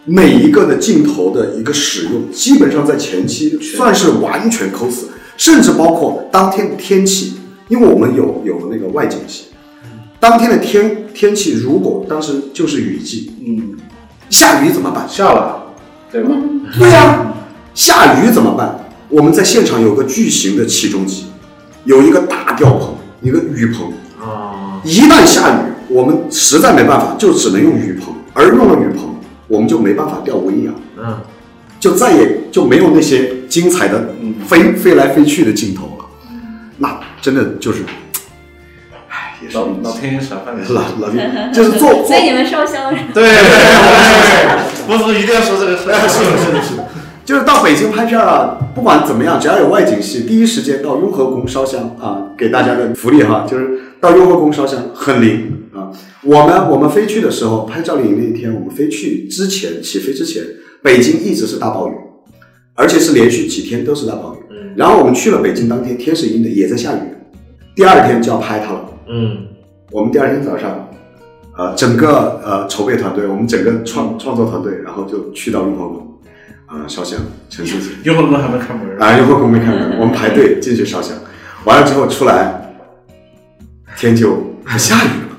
每一个的镜头的一个使用，基本上在前期算是完全抠死，甚至包括当天的天气，因为我们有有那个外景戏，当天的天天气如果当时就是雨季，嗯，下雨怎么办？下了，对吧？对呀、下雨怎么办？我们在现场有个巨型的起重机，有一个大吊棚，一个雨棚。啊，一旦下雨，我们实在没办法，就只能用雨棚。而用了雨棚，我们就没办法吊威亚，嗯，就再也就没有那些精彩的飞飞来飞去的镜头了。那真的就是，唉，也是老老天爷赏饭吃。老老天，就是做做 所以你们烧香是对对对，不是一定要说这个事。哎，是的，是的，是的，就是到北京拍片儿啊，不管怎么样，只要有外景戏，第一时间到雍和宫烧香啊，给大家的福利哈，就是到雍和宫烧香很灵啊。我们我们飞去的时候，拍赵丽颖那一天，我们飞去之前起飞之前，北京一直是大暴雨，而且是连续几天都是大暴雨。嗯然后我们去了北京当天，天是阴的，也在下雨。第二天就要拍它了。嗯，我们第二天早上，呃，整个呃筹备团队，我们整个创创作团队，然后就去到雍和宫，啊、烧香，陈思琪，一会儿我们还没开门。啊，雍和宫没开门，我们排队进去烧香，完了之后出来，天就 下雨了，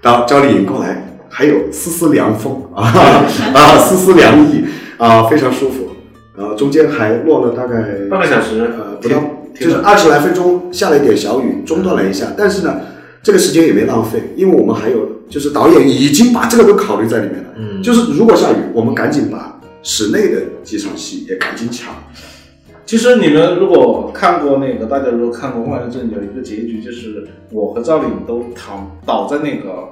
到赵丽颖过来，还有丝丝凉风啊 啊，丝丝凉意啊，非常舒服，然后中间还落了大概半个小时。呃，不到，就是二十来分钟，下了一点小雨，中断了一下。但是呢，这个时间也没浪费，因为我们还有，就是导演已经把这个都考虑在里面了。嗯就是如果下雨，我们赶紧把室内的几场戏也赶紧抢。其实你们如果看过那个，大家如果看过《万人阵》，有一个结局就是我和赵丽颖都躺倒在那个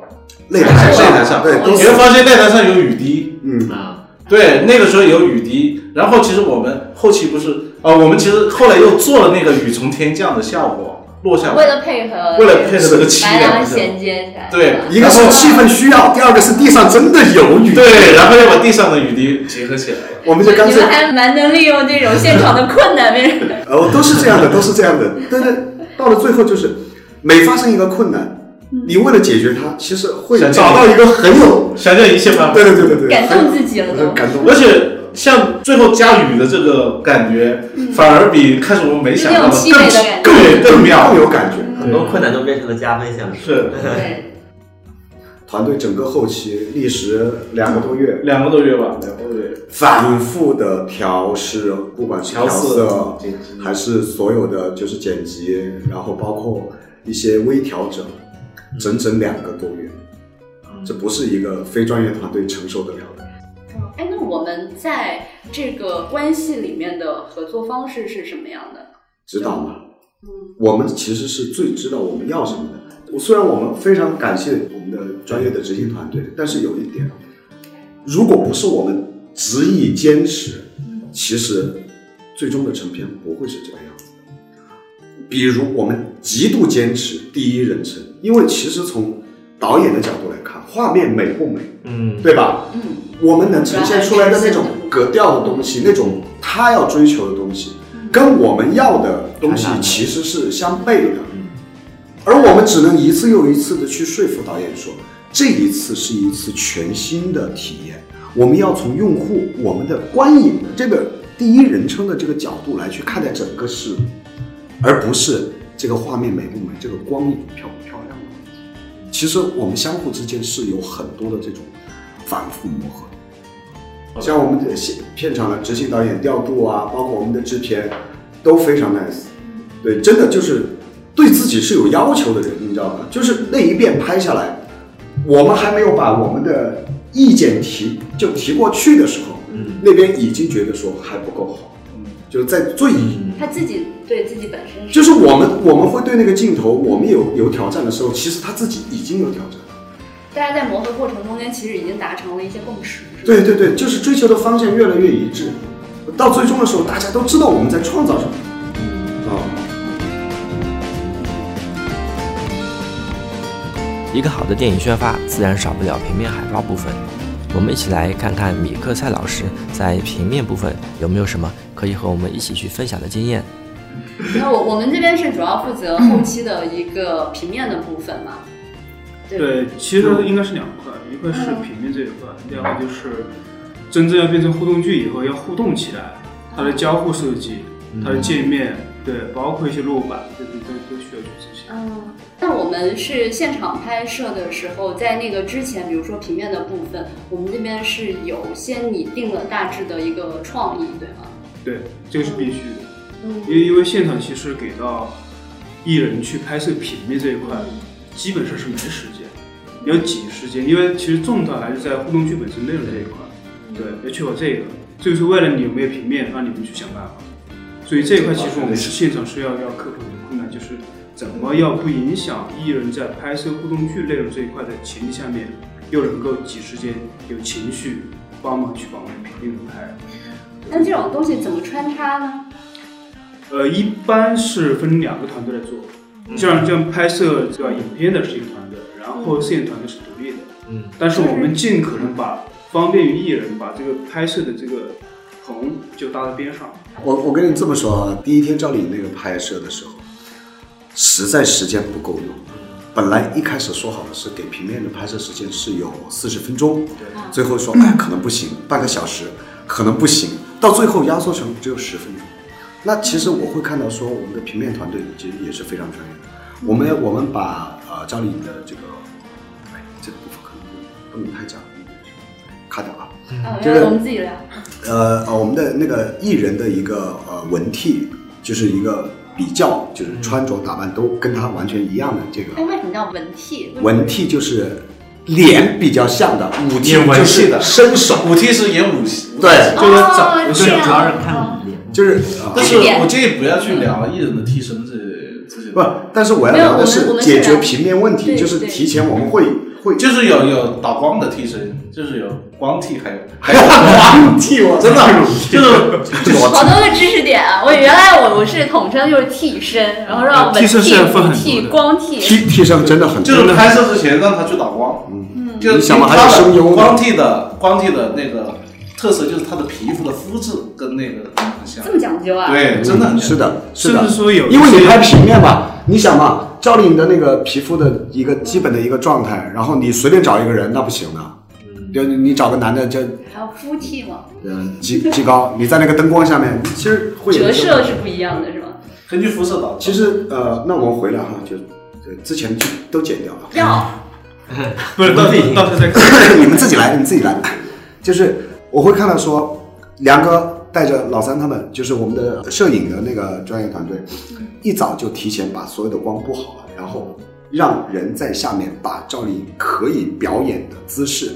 擂台上擂台上，对你会发现擂台上有雨滴，嗯，啊，对，那个时候有雨滴。然后其实我们后期不是啊、我们其实后来又做了那个雨从天降的效果，落下为，了配合为了配合这个凄白凉的狼衔接起来。对一个是气氛需要，第二个是地上真的有雨。，对，然后要把地上的雨滴结合起来。我们就干脆你们还蛮能利用这种现场的困难，没人。哦，都是这样的，都是这样的。但是到了最后，就是每发生一个困难，你为了解决它，其实会想找到一个很有，想象一切办法，对对对对对，感动自己了都感动。而且像最后加雨的这个感觉，反而比开始我们没想到的是那种凄美的感觉更更妙更。有感觉。很多困难都变成了加分项。是对，团队整个后期历时两个多月，两个多月吧，两个多月。反复的调试，不管是调调色还是所有的就是剪辑，然后包括一些微调整，整整两个多月，这不是一个非专业团队承受得了的。我们在这个关系里面的合作方式是什么样的？知道吗？嗯，我们其实是最知道我们要什么的。虽然我们非常感谢我们的专业的执行团队，但是有一点，如果不是我们执意坚持，其实最终的成片不会是这个样子的。比如我们极度坚持第一人称，因为其实从导演的角度来看，画面美不美，嗯，对吧？嗯，我们能呈现出来的那种格调的东西，那种他要追求的东西，跟我们要的东西其实是相悖的。而我们只能一次又一次的去说服导演说，这一次是一次全新的体验。我们要从用户、我们的观影的这个第一人称的这个角度来去看待整个事物，而不是这个画面美不美，这个光影漂不漂亮。其实我们相互之间是有很多的这种反复磨合的。像我们的现片场的执行导演调度啊，包括我们的制片，都非常 nice。对，真的就是对自己是有要求的人，你知道吗？就是那一遍拍下来，我们还没有把我们的意见提就提过去的时候，嗯，那边已经觉得说还不够好，就是在最他自己对自己本身就是我们我们会对那个镜头，我们有有挑战的时候，其实他自己已经有挑战。大家在磨合过程中间，其实已经达成了一些共识。对对对，就是追求的方向越来越一致，到最终的时候，大家都知道我们在创造什么。啊、一个好的电影宣发自然少不了平面海报部分。我们一起来看看米克赛老师在平面部分有没有什么可以和我们一起去分享的经验。然后我我们这边是主要负责后期的一个平面的部分嘛。对对，其实应该是两块，一块是平面这一块，第二个就是真正要变成互动剧以后要互动起来，它的交互设计、它的界面，对，包括一些落板，这些都都需要去执行。嗯，那我们是现场拍摄的时候，在那个之前，比如说平面的部分，我们这边是有先拟定了大致的一个创意，对吗？对，这个是必须的，嗯。因为因为现场其实给到艺人去拍摄平面这一块，基本上是没时间，要挤时间，因为其实重点还是在互动剧本身内容这一块，对，要确保这个，这个是为了你有没有平面，让你们去想办法。所以这一块其实我们是现场是要要克服怎么要不影响艺人在拍摄互动剧内容这一块的前提下面，又能够挤时间、有情绪帮忙去把我们平面给拍。那这种东西怎么穿插呢？呃，一般是分两个团队来做，像像拍摄这个影片的是一个团队，然后摄影团队是独立的。嗯，但是我们尽可能把方便于艺人把这个拍摄的这个棚就搭在边上。我我跟你这么说啊，第一天赵丽颖那个拍摄的时候，实在时间不够用。本来一开始说好的是给平面的拍摄时间是有四十分钟，最后说哎可能不行，半个小时可能不行，到最后压缩成只有十分钟。那其实我会看到说，我们的平面团队其实也是非常专业的。我们我们把呃赵丽颖的这个，哎，这个部分可能不能太讲，卡掉啊。嗯，这个我们自己聊。呃呃，我们的那个艺人的一个呃文替，就是一个比较，就是穿着打扮都跟他完全一样的这个哎，为什么叫文替？文替，就是脸比较像的，武替就是身手，武替是演武戏，对，就是哦长这样相。主要是哦看脸。就是啊但是我建议不要去聊艺人的替身这这些不，但是我要聊的是解决平面问题，就是提前我们会会就是有有导光的替身，就是有光替，还有 还有光替，我真的。就是就是好多个知识点啊！我原来我我是统称就是替身，然后让文替身是分很替、的。光替。替替身真的很就是拍摄之前让他去打光，嗯，就你想嘛，还它的有声优呢光替的光替的那个特色就是它的皮肤的肤质跟那个很像。这，么讲究啊？对，真的很像。是的，是的。因为你些拍平面嘛，你想嘛，赵丽颖的那个皮肤的一个基本的一个状态，然后你随便找一个人那不行的，就你你找个男的就还要夫替嘛，嗯极极高，你在那个灯光下面，其实会折射是不一样的，是吧？根据肤色吧。其实呃，那我们回来哈，就对之前就都剪掉了，要 不是到时候到时候再看。你们自己来，你们自己来。就是我会看到说，梁哥带着老三他们，就是我们的摄影的那个专业团队，一早就提前把所有的光布好了，然后让人在下面把赵丽颖可以表演的姿势，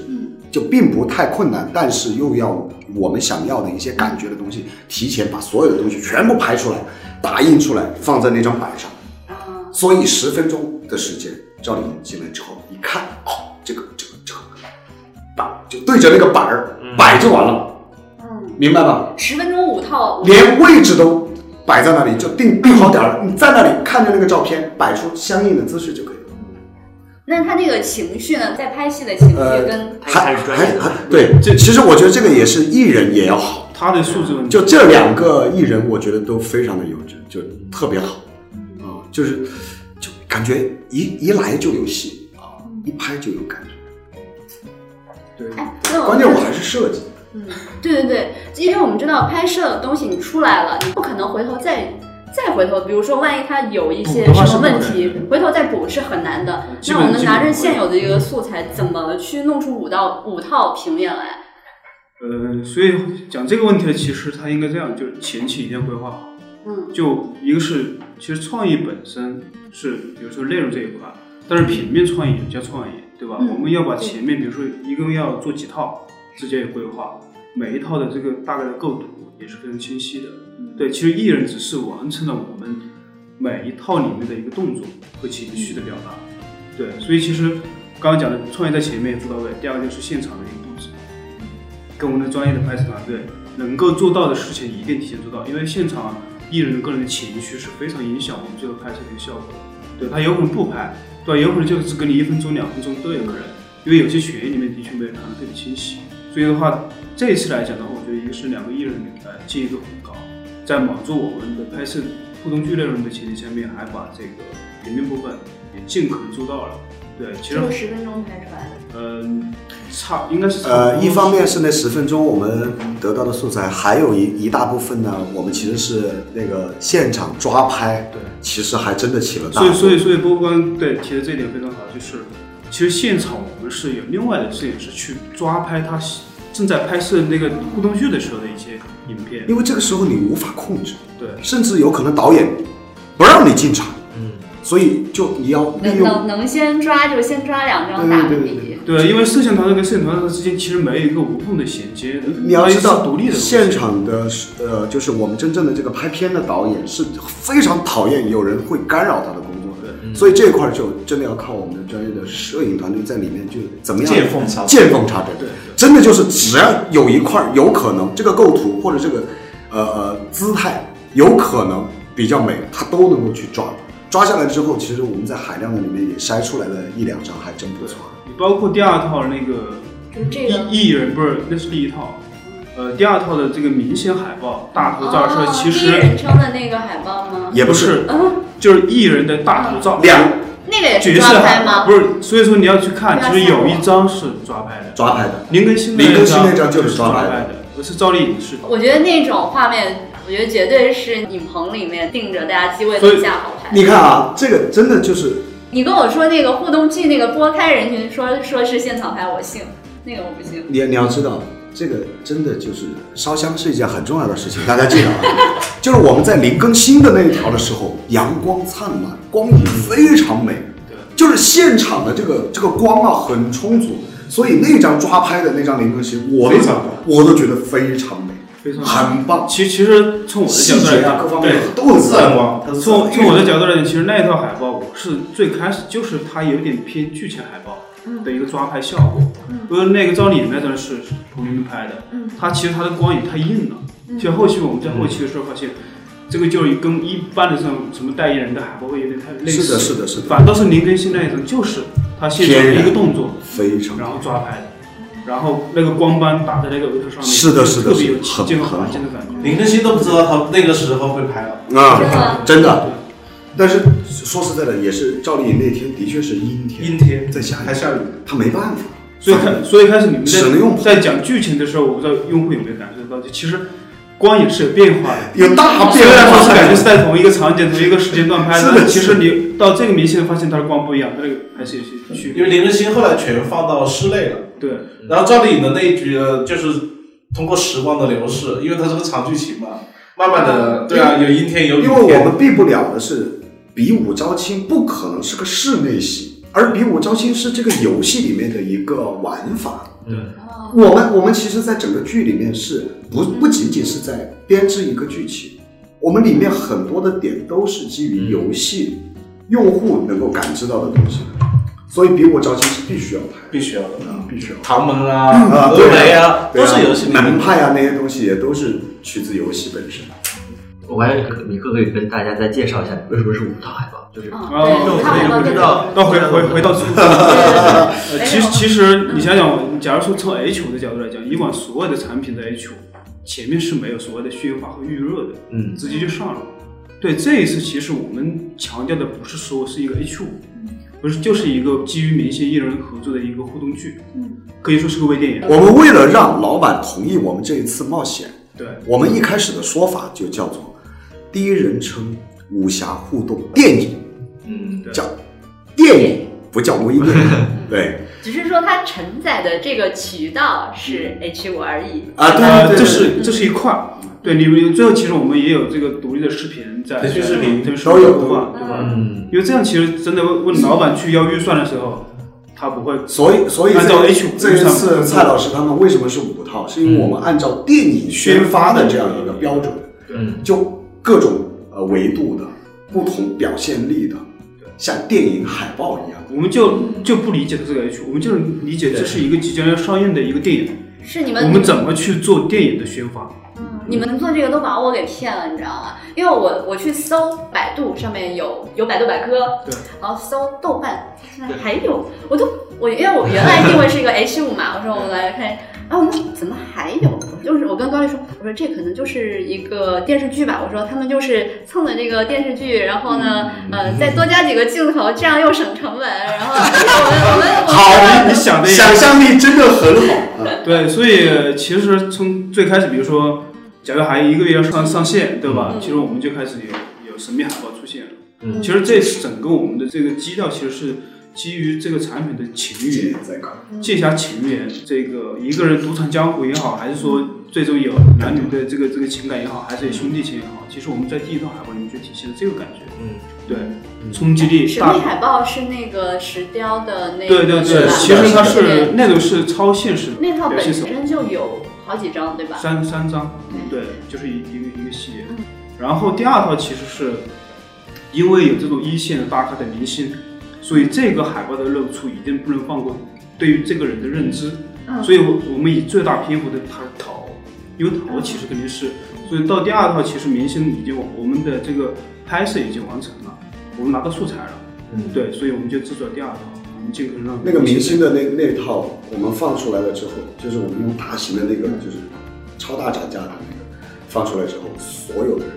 就并不太困难，但是又要我们想要的一些感觉的东西，提前把所有的东西全部排出来，打印出来，放在那张板上。啊，所以十分钟的时间，赵丽颖进来之后一看，哦，这个这个这个板就对着那个板儿摆就完了，嗯，明白吧？十分钟五套，连位置都摆在那里，就定定好点儿了。你在那里看着那个照片，摆出相应的姿势就可以了。那他那个情绪呢，在拍戏的情绪呃跟，还还还还对，这其实我觉得这个也是艺人也要好。他的素质问题，就这两个艺人，我觉得都非常的优质，就特别好啊、就是就感觉一一来就有戏啊，一拍就有感觉。对，哎，那关键我还是设计。嗯，对对对，因为我们知道拍摄的东西你出来了，你不可能回头再再回头，比如说万一他有一些什么问题，回头再补是很难的。那我们拿着现有的一个素材，怎么去弄出五到五套平面来？呃，所以讲这个问题呢，其实他应该这样，就是前期一定要规划好。嗯就一个是，其实创意本身是，比如说内容这一块，但是平面创意也叫创意，对吧？嗯我们要把前面，比如说一共要做几套，直接有规划，每一套的这个大概的构图也是非常清晰的。对，其实艺人只是完成了我们每一套里面的一个动作和情绪的表达。对，所以其实刚刚讲的创业在前面做到位，第二个就是现场的一个布置，跟我们的专业的拍摄团队能够做到的事情一定提前做到，因为现场艺人的个人的情绪是非常影响我们最后拍摄的一个效果的。对他有可能不拍，对吧？有可能就是只给你一分钟、两分钟都有可能，因为有些选演里面的确没有谈的特别清晰。所以的话，这一次来讲的话，我觉得一个是两个艺人呃建议度很高，在满足我们的拍摄互动剧内容的前提下面，还把这个平面部分也尽可能做到了。对，其实就十分钟拍出来的。嗯、差应该是呃，一方面是那十分钟我们得到的素材，还有一一大部分呢，我们其实是那个现场抓拍，对，其实还真的起了大所以，所以，所以波光对提的这一点非常好，就是其实现场是有另外的摄影师去抓拍他正在拍摄那个互动剧的时候的一些影片。因为这个时候你无法控制，对，甚至有可能导演不让你进场，嗯，所以就你要利能用能能先抓就先抓两张大对对因为摄像团队跟摄影团队之间其实没有一个无缝的衔接的，你要知道独立的现场的呃，就是我们真正的这个拍片的导演是非常讨厌有人会干扰他的，所以这一块就真的要靠我们的专业的摄影团队在里面就怎么样见缝插针见缝插针，对对真的就是只要有一块有可能这个构图或者这个呃呃姿态有可能比较美，他都能够去抓。抓下来之后，其实我们在海量的里面也筛出来了一两张，还真不错。你包括第二套那个就是这个艺艺人不是，那是第一套。呃，第二套的这个明星海报大头照哦是其第一人称的那个海报吗？也不是，嗯，就是艺人的大头照，两那个也是抓拍吗？不是，所以说你要去看，其实有一张是抓拍的，抓拍的，林更新的林更新那那张就是是抓拍的拍的，我是赵丽颖是。我觉得那种画面，我觉得绝对是影棚里面定着大家机位所以都架好拍。你看啊，这个真的就是你跟我说那个互动剧那个拨开人群说说是现场拍，我信，那个我不信。你你要知道，这个真的就是烧香是一件很重要的事情，大家记得啊。就是我们在林更新的那一条的时候，阳光灿烂，光影非常美，就是现场的这个这个光啊很充足，所以那张抓拍的那张林更新，我都非常我都觉得非常美，非常很棒，其其实从我的角度来讲，各方面，都很自然。光，它是自然光从从我的角度来讲，其实那一套海报，我是最开始就是它有点偏剧情海报的一个抓拍效果。因为那个赵丽颖那张是彭林拍的，它其实它的光影太硬了。其实后期我们在后期的时候发现，这个就跟一般的这种什么代言人的海报会有点太类似。是的是的是的反倒是林更新那一张就是他现场的一个动作，非常然后抓拍的。然后那个光斑打在那个额头上面，是的是的特别有是的起劲和很环境的感觉。林更新都不知道他那个时候会拍了。啊，真的。但是说实在的，也是赵丽颖那天的确是阴天，阴天在下雨，还下雨，她没办法。所以开，所以开始你们只能用在在讲剧情的时候，我不知道用户有没有感受到，就其实光也是有变化的。有大虽变化，虽然说是感觉是在同一个场景、同一个时间段拍的，是的但其实你到这个明显发现它的光不一样，它那个还是有些区别。因为林更新后来全放到室内了。对，然后赵丽颖的那一局呢，就是通过时光的流逝，因为它是个长剧情嘛，慢慢的，对啊，有阴天有雨因。为我们避不了的是，比武招亲不可能是个室内戏，而比武招亲是这个游戏里面的一个玩法。对我们我们其实，在整个剧里面是不不仅仅是在编织一个剧情，我们里面很多的点都是基于游戏用户能够感知到的东西，所以比武招亲是必须要拍必须要的，的，必须要。唐门啊、啊，峨眉啊，都是游戏门派啊，那些东西也都是取自游戏本身。我感觉你可不可以跟大家再介绍一下为什么是五套海报？就是嗯，哦对，他海报跟不知道到回回回到主题。对呃，其实其实你想想，假如说从 H 五的角度来讲，以往所有的产品的 H 五前面是没有所谓的渲发和预热的，嗯直接就上了。对，这一次其实我们强调的不是说是一个 H 五，不是就是一个基于明星艺人合作的一个互动剧，嗯可以说是个微电影。我们为了让老板同意我们这一次冒险，对，我们一开始的说法就叫做第一人称武侠互动电影，嗯，对。叫电影，不叫微电影。对。只是说它承载的这个渠道是 H 五而已。啊，对呃，对对，这是这是一块儿。对，你们最后其实我们也有这个独立的视频在腾讯视频都有的嘛，对吧？嗯，因为这样其实真的问老板去要预算的时候，他不会所以所以按照这 H 五这一次蔡老师他们为什么是五套？是因为我们按照电影宣发的这样一个标准，嗯。就各种呃维度的、不同表现力的，像电影海报一样。我们就就不理解这个 H，我们就是理解这是一个即将要上映的一个电影，是你们我们怎么去做电影的宣发？你们做这个都把我给骗了，你知道吗？因为我我去搜百度上面有有百度百科，对，然后搜豆瓣，现在还有，我都我因为我原来定位是一个 H 五嘛，我说我们来看，啊我们怎么还有？就是我跟高丽说，我说这可能就是一个电视剧吧，我说他们就是蹭的这个电视剧，然后呢，呃，再多加几个镜头，这样又省成本，然后我们我们我们 好，你想的想象力真的很好啊！对，所以其实从最开始，比如说，假如还一个月要上上线，对吧？嗯其实我们就开始有有神秘海报出现了。嗯其实这整个我们的这个基调其实是基于这个产品的情缘，借下情缘，这个一个人独闯江湖也好，还是说最终有男女的这个这个情感也好，还是有兄弟情也好，其实我们在第一套海报里面就体现了这个感觉。嗯，对，冲击力大。神秘。海报是那个石雕的那个，对对对，其实它是那个是超现实那套本身就有好几张，对吧？三三张，对，就是一一个一个系列。然后第二套其实是因为有这种一线的大咖的明星，所以这个海报的露出一定不能放过对于这个人的认知。嗯。所以我我们以最大篇幅的他头，因为头其实肯定是，所以到第二套其实明星已经我们的这个拍摄已经完成了，我们拿到素材了，嗯。对，所以我们就制作第二套，我们尽可能让那个明星的那那套，我们放出来了之后，就是我们用大型的那个，就是超大展架的那个放出来之后，所有的人，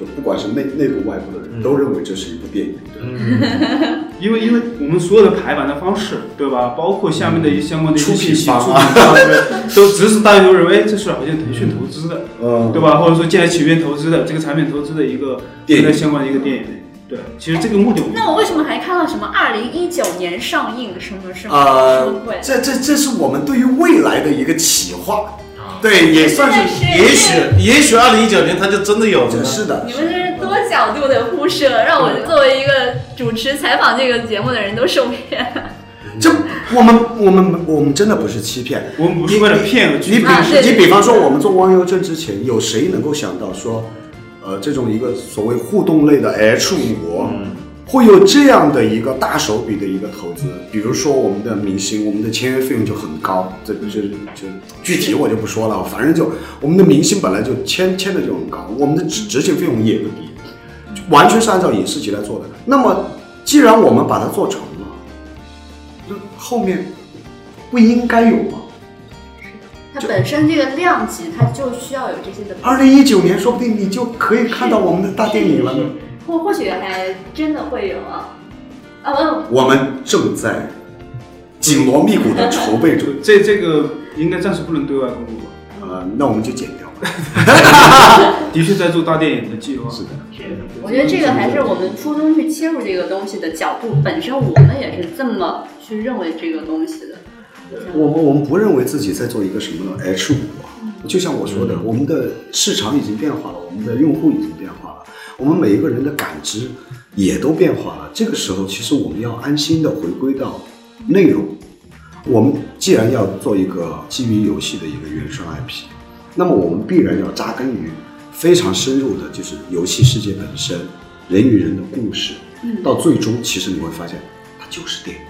就不管是内内部外部的人，都认为这是一部电影对。因为因为我们所有的排版的方式，对吧？包括下面的一些相关的一些信息，出品方都只是大家都认为，哎，这是好像腾讯投资的，嗯对吧？或者说建来起源投资的这个产品投资的一个电影相关的一个电影。对，其实这个目的我那我为什么还看到什么二零一九年上映什么什么什呃这这这是我们对于未来的一个企划，对，也算是是也许也许二零一九年他就真的有了呢。是的你。们这是多角度的铺设，让我作为一个主持采访这个节目的人都受骗。这我们我们我们真的不是欺骗，我们不是为了骗而去你比你比方说，我们做汪优正之前，有谁能够想到说，呃，这种一个所谓互动类的 H 五、会有这样的一个大手笔的一个投资？比如说我们的明星，我们的签约费用就很高，这这这具体我就不说了，反正就我们的明星本来就签签的就很高，我们的执执行费用也不低，就完全是按照影视级来做的。那么既然我们把它做成了，那后面不应该有吗？它本身这个量级，它就需要有这些的。二零一九年，说不定你就可以看到我们的大电影了呢。或或许还真的会有啊。啊，我我们正在紧锣密鼓的筹备中，这这个应该暂时不能对外公布吧？呃，那我们就剪掉吧。的确在做大电影的计划。是的，是我觉得这个还是我们初衷去切入这个东西的角度本身，我们也是这么去认为这个东西的。我们我们不认为自己在做一个什么 H 五啊，就像我说的，我们的市场已经变化了，我们的用户已经变化了，我们每一个人的感知也都变化了。这个时候，其实我们要安心的回归到内容。我们既然要做一个基于游戏的一个原生 IP，那么我们必然要扎根于非常深入的，就是游戏世界本身，人与人的故事。到最终，其实你会发现，它就是电影。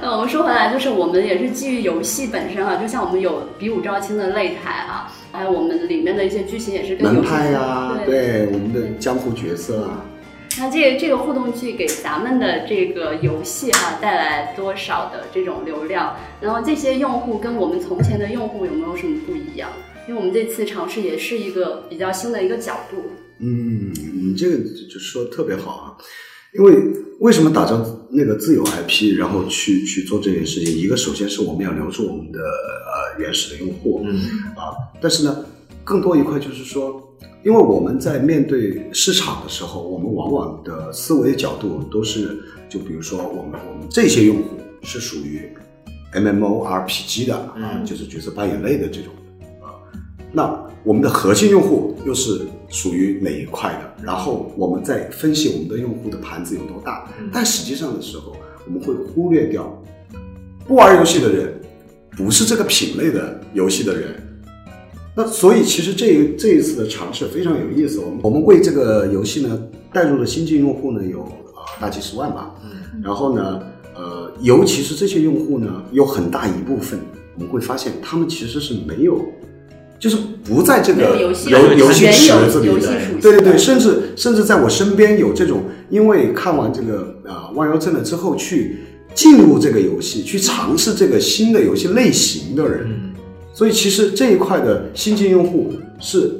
呃，我们说回来，就是我们也是基于游戏本身啊，就像我们有比武招亲的擂台啊，还有我们里面的一些剧情也是跟游门戏派呀、对。对我们的江湖角色啊，那这个这个互动剧给咱们的这个游戏啊带来多少的这种流量？然后这些用户跟我们从前的用户有没有什么不一样？因为我们这次尝试也是一个比较新的一个角度。嗯，你这个就说的特别好啊，因为为什么打造那个自有 IP，然后去去做这件事情？一个首先是我们要留住我们的呃原始的用户，嗯啊，但是呢，更多一块就是说，因为我们在面对市场的时候，我们往往的思维角度都是，就比如说我们我们这些用户是属于 MMORPG 的啊，就是角色扮演类的这种啊，那我们的核心用户又是属于哪一块的？然后我们再分析我们的用户的盘子有多大，但实际上的时候，我们会忽略掉不玩游戏的人不是这个品类的游戏的人。那所以其实这这一次的尝试非常有意思。我们我们为这个游戏呢带入的新进用户呢有呃大几十万吧，嗯，然后呢呃尤其是这些用户呢有很大一部分我们会发现他们其实是没有。就是不在这个游戏游游戏池子里的对对对，甚至甚至在我身边有这种，因为看完这个啊《万妖镇》了之后，去进入这个游戏，去尝试这个新的游戏类型的人，所以其实这一块的新进用户是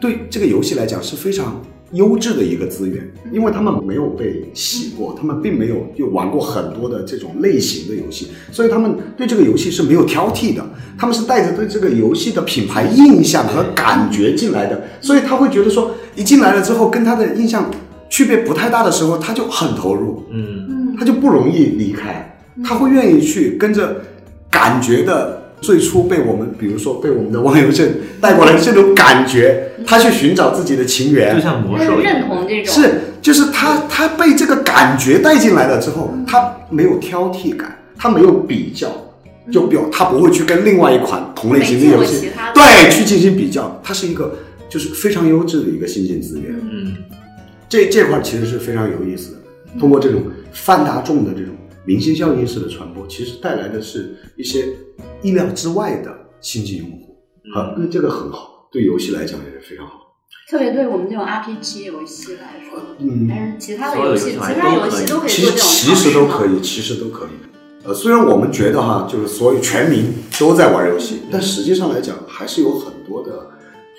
对这个游戏来讲是非常优质的一个资源，因为他们没有被洗过，他们并没有就玩过很多的这种类型的游戏，所以他们对这个游戏是没有挑剔的，他们是带着对这个游戏的品牌印象和感觉进来的，所以他会觉得说，一进来了之后跟他的印象区别不太大的时候，他就很投入，嗯，他就不容易离开，他会愿意去跟着感觉的最初被我们，比如说被我们的网友阵带过来的这种感觉，他去寻找自己的情缘，就像魔兽认同这种，是，就是他他被这个感觉带进来了之后，他没有挑剔感，他没有比较，就表他不会去跟另外一款同类型的游戏对去进行比较，它是一个就是非常优质的一个新进资源。嗯，这这块其实是非常有意思的，通过这种泛大众的这种明星效应式的传播，其实带来的是一些意料之外的新进用户，啊，那这个很好，对游戏来讲也是非常好。特别对我们这种 RPG 游戏来说，嗯但是其他的游戏，游戏其他游戏都可以其实做这种其实都可以，其实都可以。呃，虽然我们觉得哈，就是所有全民都在玩游戏，但实际上来讲，还是有很多的，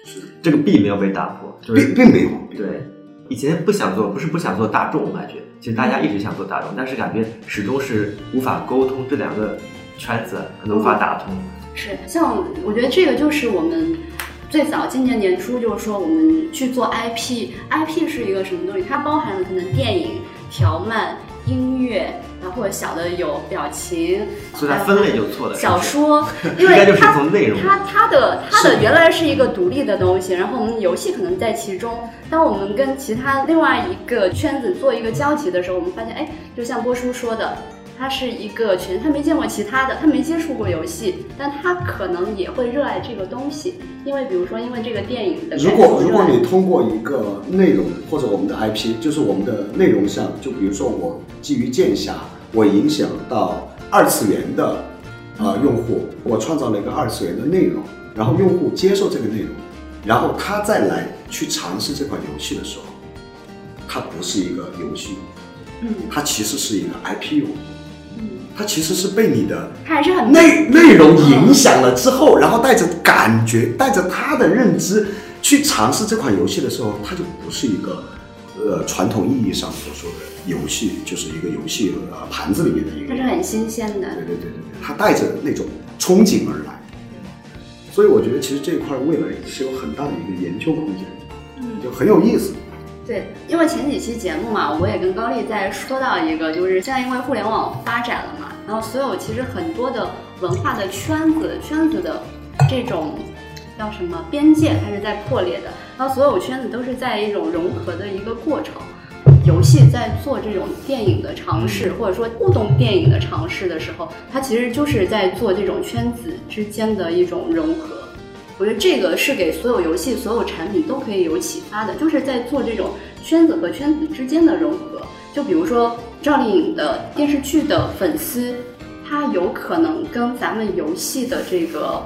就是这个壁没有被打破，就是并并没有。对，以前不想做，不是不想做大众，我感觉其实大家一直想做大众，但是感觉始终是无法沟通这两个圈子，可能无法打通。是，像我觉得这个就是我们最早今年年初就是说我们去做 IP，IP 是一个什么东西？它包含了可能电影、条漫、音乐，然后或者小的有表情，所以它分类就错了。小说，因应该就是为它从内容它它的它的原来是一个独立的东西，然后我们游戏可能在其中。当我们跟其他另外一个圈子做一个交集的时候，我们发现，哎，就像波叔说的。他是一个全，他没见过其他的，他没接触过游戏，但他可能也会热爱这个东西，因为比如说，因为这个电影的如果如果你通过一个内容或者我们的 IP，就是我们的内容上，就比如说我基于剑侠，我影响到二次元的呃用户，我创造了一个二次元的内容，然后用户接受这个内容，然后他再来去尝试这款游戏的时候，它不是一个游戏，嗯它其实是一个 IP 用户，嗯，它其实是被你的他还是很内内容影响了之后，然后带着感觉，带着他的认知去尝试这款游戏的时候，它就不是一个呃传统意义上所说的游戏，就是一个游戏呃盘子里面的一个它是很新鲜的，对对对对对，它带着那种憧憬而来，所以我觉得其实这一块未来是有很大的一个研究空间，嗯。就很有意思。对，因为前几期节目嘛，我也跟高丽在说到一个，就是现在因为互联网发展了嘛，然后所有其实很多的文化的圈子圈子的这种叫什么边界，它是在破裂的，然后所有圈子都是在一种融合的一个过程。游戏在做这种电影的尝试，或者说互动电影的尝试的时候，它其实就是在做这种圈子之间的一种融合。我觉得这个是给所有游戏、所有产品都可以有启发的，就是在做这种圈子和圈子之间的融合。就比如说赵丽颖的电视剧的粉丝，他有可能跟咱们游戏的这个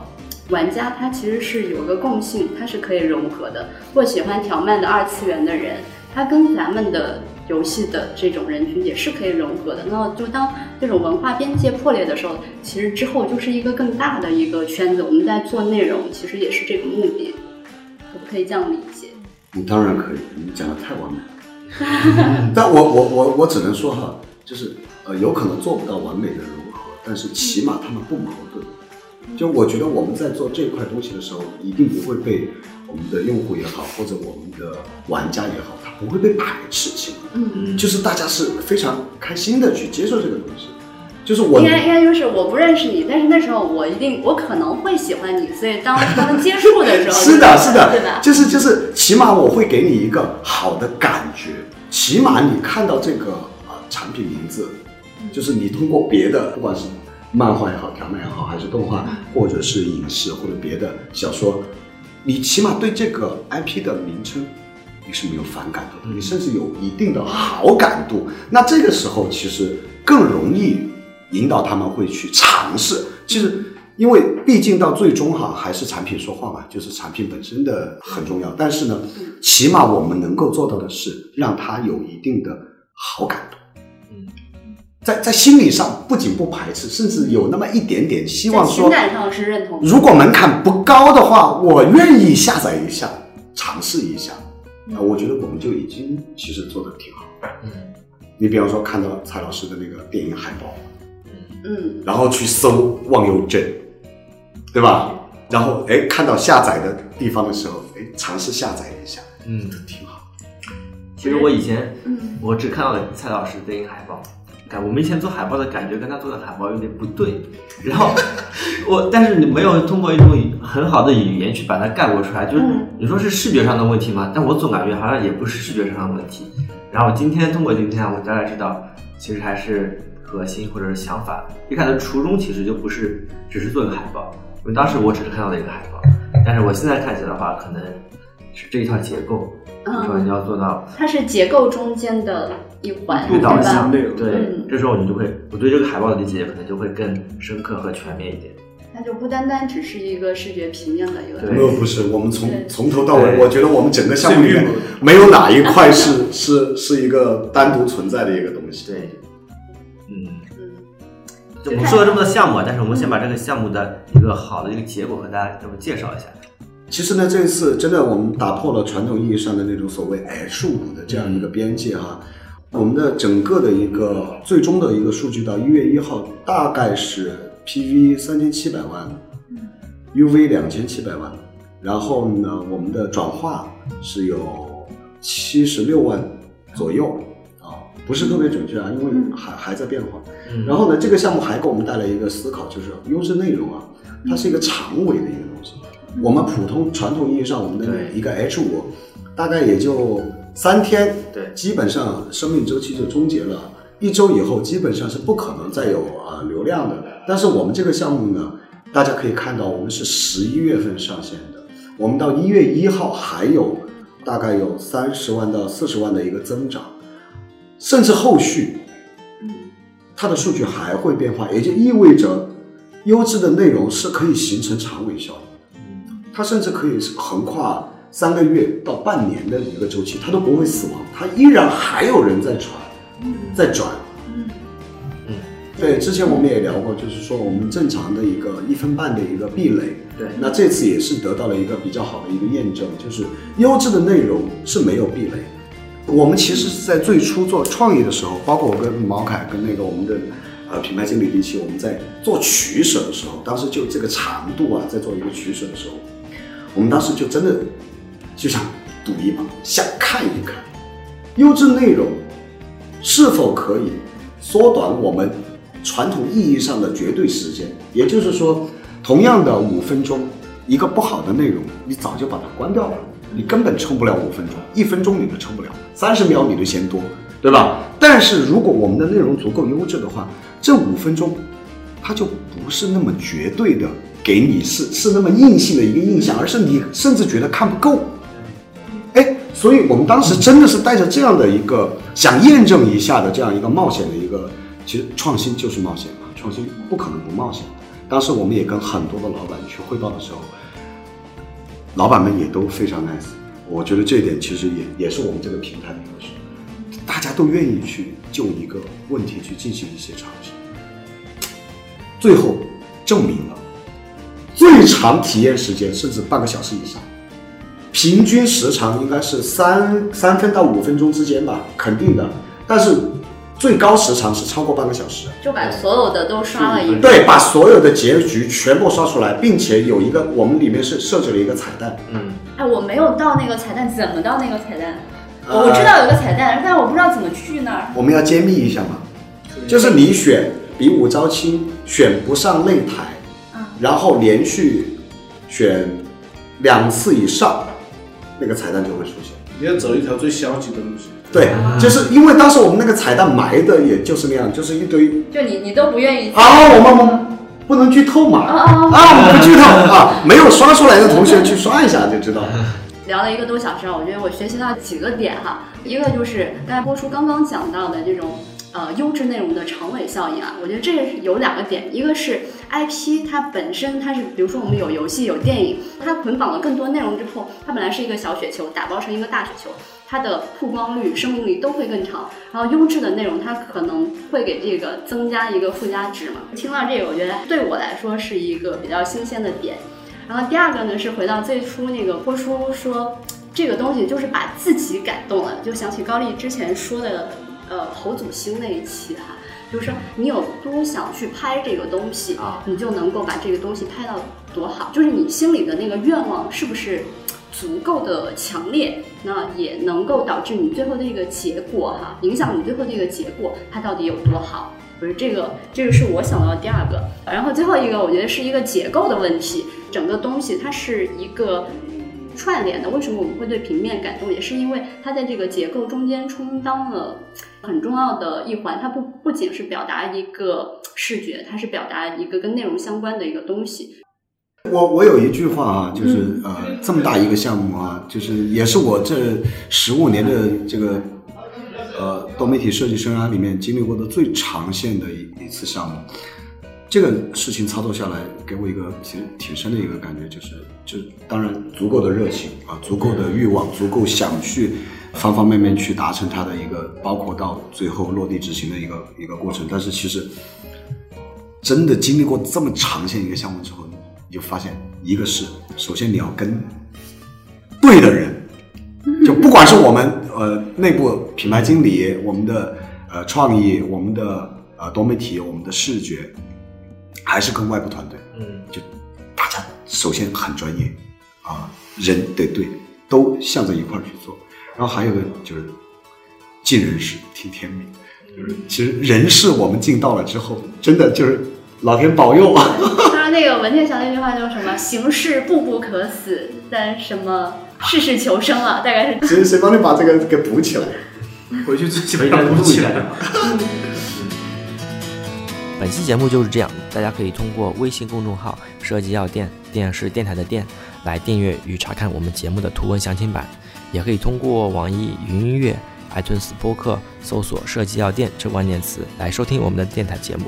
玩家，他其实是有个共性，他是可以融合的。或喜欢条漫的二次元的人，他跟咱们的游戏的这种人群也是可以融合的。那就当这种文化边界破裂的时候，其实之后就是一个更大的一个圈子。我们在做内容，其实也是这个目的，可不可以这样理解？你当然可以，你讲的太完美了。但我我我我只能说哈，就是呃，有可能做不到完美的融合，但是起码他们不矛盾。就我觉得我们在做这块东西的时候，一定不会被我们的用户也好，或者我们的玩家也好，他不会被排斥起来。嗯，就是大家是非常开心的去接受这个东西。就是我应该应该就是我不认识你，但是那时候我一定我可能会喜欢你，所以当他们接触的时候，是的，是的，对吧？就是就是，起码我会给你一个好的感觉，起码你看到这个啊、产品名字，就是你通过别的，不管是漫画也好，条漫也好，还是动画，或者是影视或者别的小说，你起码对这个 IP 的名称你是没有反感的，你甚至有一定的好感度。那这个时候其实更容易引导他们会去尝试。其实，因为毕竟到最终哈，还是产品说话嘛，就是产品本身的很重要。但是呢，起码我们能够做到的是让他有一定的好感度。嗯在在心理上不仅不排斥，甚至有那么一点点希望说情说，感上是认同。如果门槛不高的话，我愿意下载一下，尝试一下。啊，我觉得我们就已经其实做的挺好。嗯你比方说看到蔡老师的那个电影海报，嗯，然后去搜忘忧镇，对吧？然后哎看到下载的地方的时候，哎尝试下载一下，嗯，挺好。其实我以前嗯我只看到了蔡老师的电影海报，感我们以前做海报的感觉跟他做的海报有点不对，然后 我但是你没有通过一种很好的语言去把它概括出来，就是嗯你说是视觉上的问题吗？但我总感觉好像也不是视觉上的问题。然后今天通过今天，我大概知道，其实还是核心或者是想法。一开始初衷其实就不是只是做一个海报，因为当时我只是看到了一个海报，但是我现在看起来的话，可能是这一套结构，比如说你要做到它是结构中间的一环，对吧性？内容对嗯，这时候你就会，我对这个海报的理解可能就会更深刻和全面一点。那就不单单只是一个视觉平面的一个东西。没有不是，我们从从头到尾，我觉得我们整个项目里面没有哪一块是是是一个单独存在的一个东西。对，嗯，嗯，就我们说了这么多项目啊，但是我们先把这个项目的一个好的一个结果和大家这么介绍一下。其实呢，这次真的我们打破了传统意义上的那种所谓 H 五的这样一个边界哈。我们的整个的一个最终的一个数据到一月一号大概是 PV 三千七百万，UV 两千七百万，然后呢，我们的转化是有七十六万左右啊，不是特别准确啊，因为还还在变化。嗯然后呢，这个项目还给我们带来一个思考，就是优质内容啊，它是一个长尾的一个东西。我们普通传统意义上我们的一个 H 五，大概也就三天，对基本上生命周期就终结了。一周以后基本上是不可能再有啊流量的。但是我们这个项目呢，大家可以看到，我们是十一月份上线的，我们到一月一号还有大概有三十万到四十万的一个增长，甚至后续它的数据还会变化，也就意味着优质的内容是可以形成长尾效应，它甚至可以横跨三个月到半年的一个周期，它都不会死亡，它依然还有人在传，在转。对，之前我们也聊过，就是说我们正常的一个一分半的一个壁垒，对。那这次也是得到了一个比较好的一个验证，就是优质的内容是没有壁垒的。我们其实是在最初做创意的时候，包括我跟毛凯跟那个我们的呃品牌经理李琦，我们在做取舍的时候，当时就这个长度啊，在做一个取舍的时候，我们当时就真的就想赌一把，想看一看优质内容是否可以缩短我们传统意义上的绝对时间。也就是说，同样的五分钟，一个不好的内容，你早就把它关掉了，你根本撑不了五分钟，一分钟你都撑不了，三十秒你都嫌多，对吧？但是如果我们的内容足够优质的话，这五分钟它就不是那么绝对的给你是是那么硬性的一个印象，而是你甚至觉得看不够。哎，所以我们当时真的是带着这样的一个想验证一下的这样一个冒险的一个，其实创新就是冒险嘛，创新不可能不冒险。当时我们也跟很多的老板去汇报的时候，老板们也都非常 nice。我觉得这一点其实也也是我们这个平台的优势，大家都愿意去就一个问题去进行一些尝试，最后证明了最长体验时间甚至半个小时以上。平均时长应该是三三分到五分钟之间吧，肯定的。但是最高时长是超过半个小时。就把所有的都刷了一遍。对，把所有的结局全部刷出来，并且有一个我们里面是设置了一个彩蛋。嗯，哎，我没有到那个彩蛋，怎么到那个彩蛋？呃我知道有个彩蛋，但我不知道怎么去那儿。我们要揭秘一下嘛，就是你选比武招亲，选不上擂台，嗯然后连续选两次以上，那个彩蛋就会出现。你要走一条最消极的路线。对，就是因为当时我们那个彩蛋埋的也就是那样，就是一堆就你你都不愿意啊，我们我们不能剧透嘛，啊啊啊啊，我们不剧透 啊，没有刷出来的同学去刷一下就知道。聊了一个多小时啊，我觉得我学习到几个点哈，一个就是刚才播出刚刚讲到的这种呃优质内容的长尾效应啊，我觉得这个是有两个点，一个是 IP 它本身它是，比如说我们有游戏有电影，它捆绑了更多内容之后，它本来是一个小雪球，打包成一个大雪球。它的曝光率、生命力都会更长，然后优质的内容它可能会给这个增加一个附加值嘛。听到这个，我觉得对我来说是一个比较新鲜的点。然后第二个呢是回到最初那个播出说这个东西就是把自己感动了，就想起高丽之前说的呃侯祖星那一期哈，就是说你有多想去拍这个东西，你就能够把这个东西拍到多好，就是你心里的那个愿望是不是足够的强烈，那也能够导致你最后的一个结果哈，影响你最后的一个结果它到底有多好。不是这个，这个是我想到的第二个，然后最后一个，我觉得是一个结构的问题。整个东西它是一个串联的，为什么我们会对平面感动？也是因为它在这个结构中间充当了很重要的一环。它不不仅是表达一个视觉，它是表达一个跟内容相关的一个东西。我我有一句话啊，就是呃，这么大一个项目啊，就是也是我这十五年的这个。呃，多媒体设计生涯里面经历过的最长线的一一次项目，这个事情操作下来，给我一个其实挺深的一个感觉，就是就当然足够的热情啊，足够的欲望，足够想去方方面面去达成它的一个，包括到最后落地执行的一个一个过程。但是其实真的经历过这么长线一个项目之后，你就发现，一个是首先你要跟对的人，就不管是我们。呃，内部品牌经理，我们的呃创意，我们的呃多媒体，我们的视觉，还是跟外部团队，嗯，就大家首先很专业啊，人得对，都向着一块儿去做。然后还有个就是尽人事，听天命，就是其实人事我们尽到了之后，真的就是老天保佑啊。他那个文天祥那句话叫什么？行事步步可死，但什么？事事求生啊，大概是。谁谁帮你把这个给补起来？回去自己把它补起来。本期节目就是这样，大家可以通过微信公众号“设计药店”电视电台的店来订阅与查看我们节目的图文详情版，也可以通过网易云音乐、iTunes 播客搜索“设计药店”这关键词来收听我们的电台节目。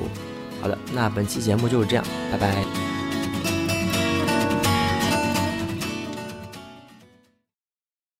好的，那本期节目就是这样，拜拜。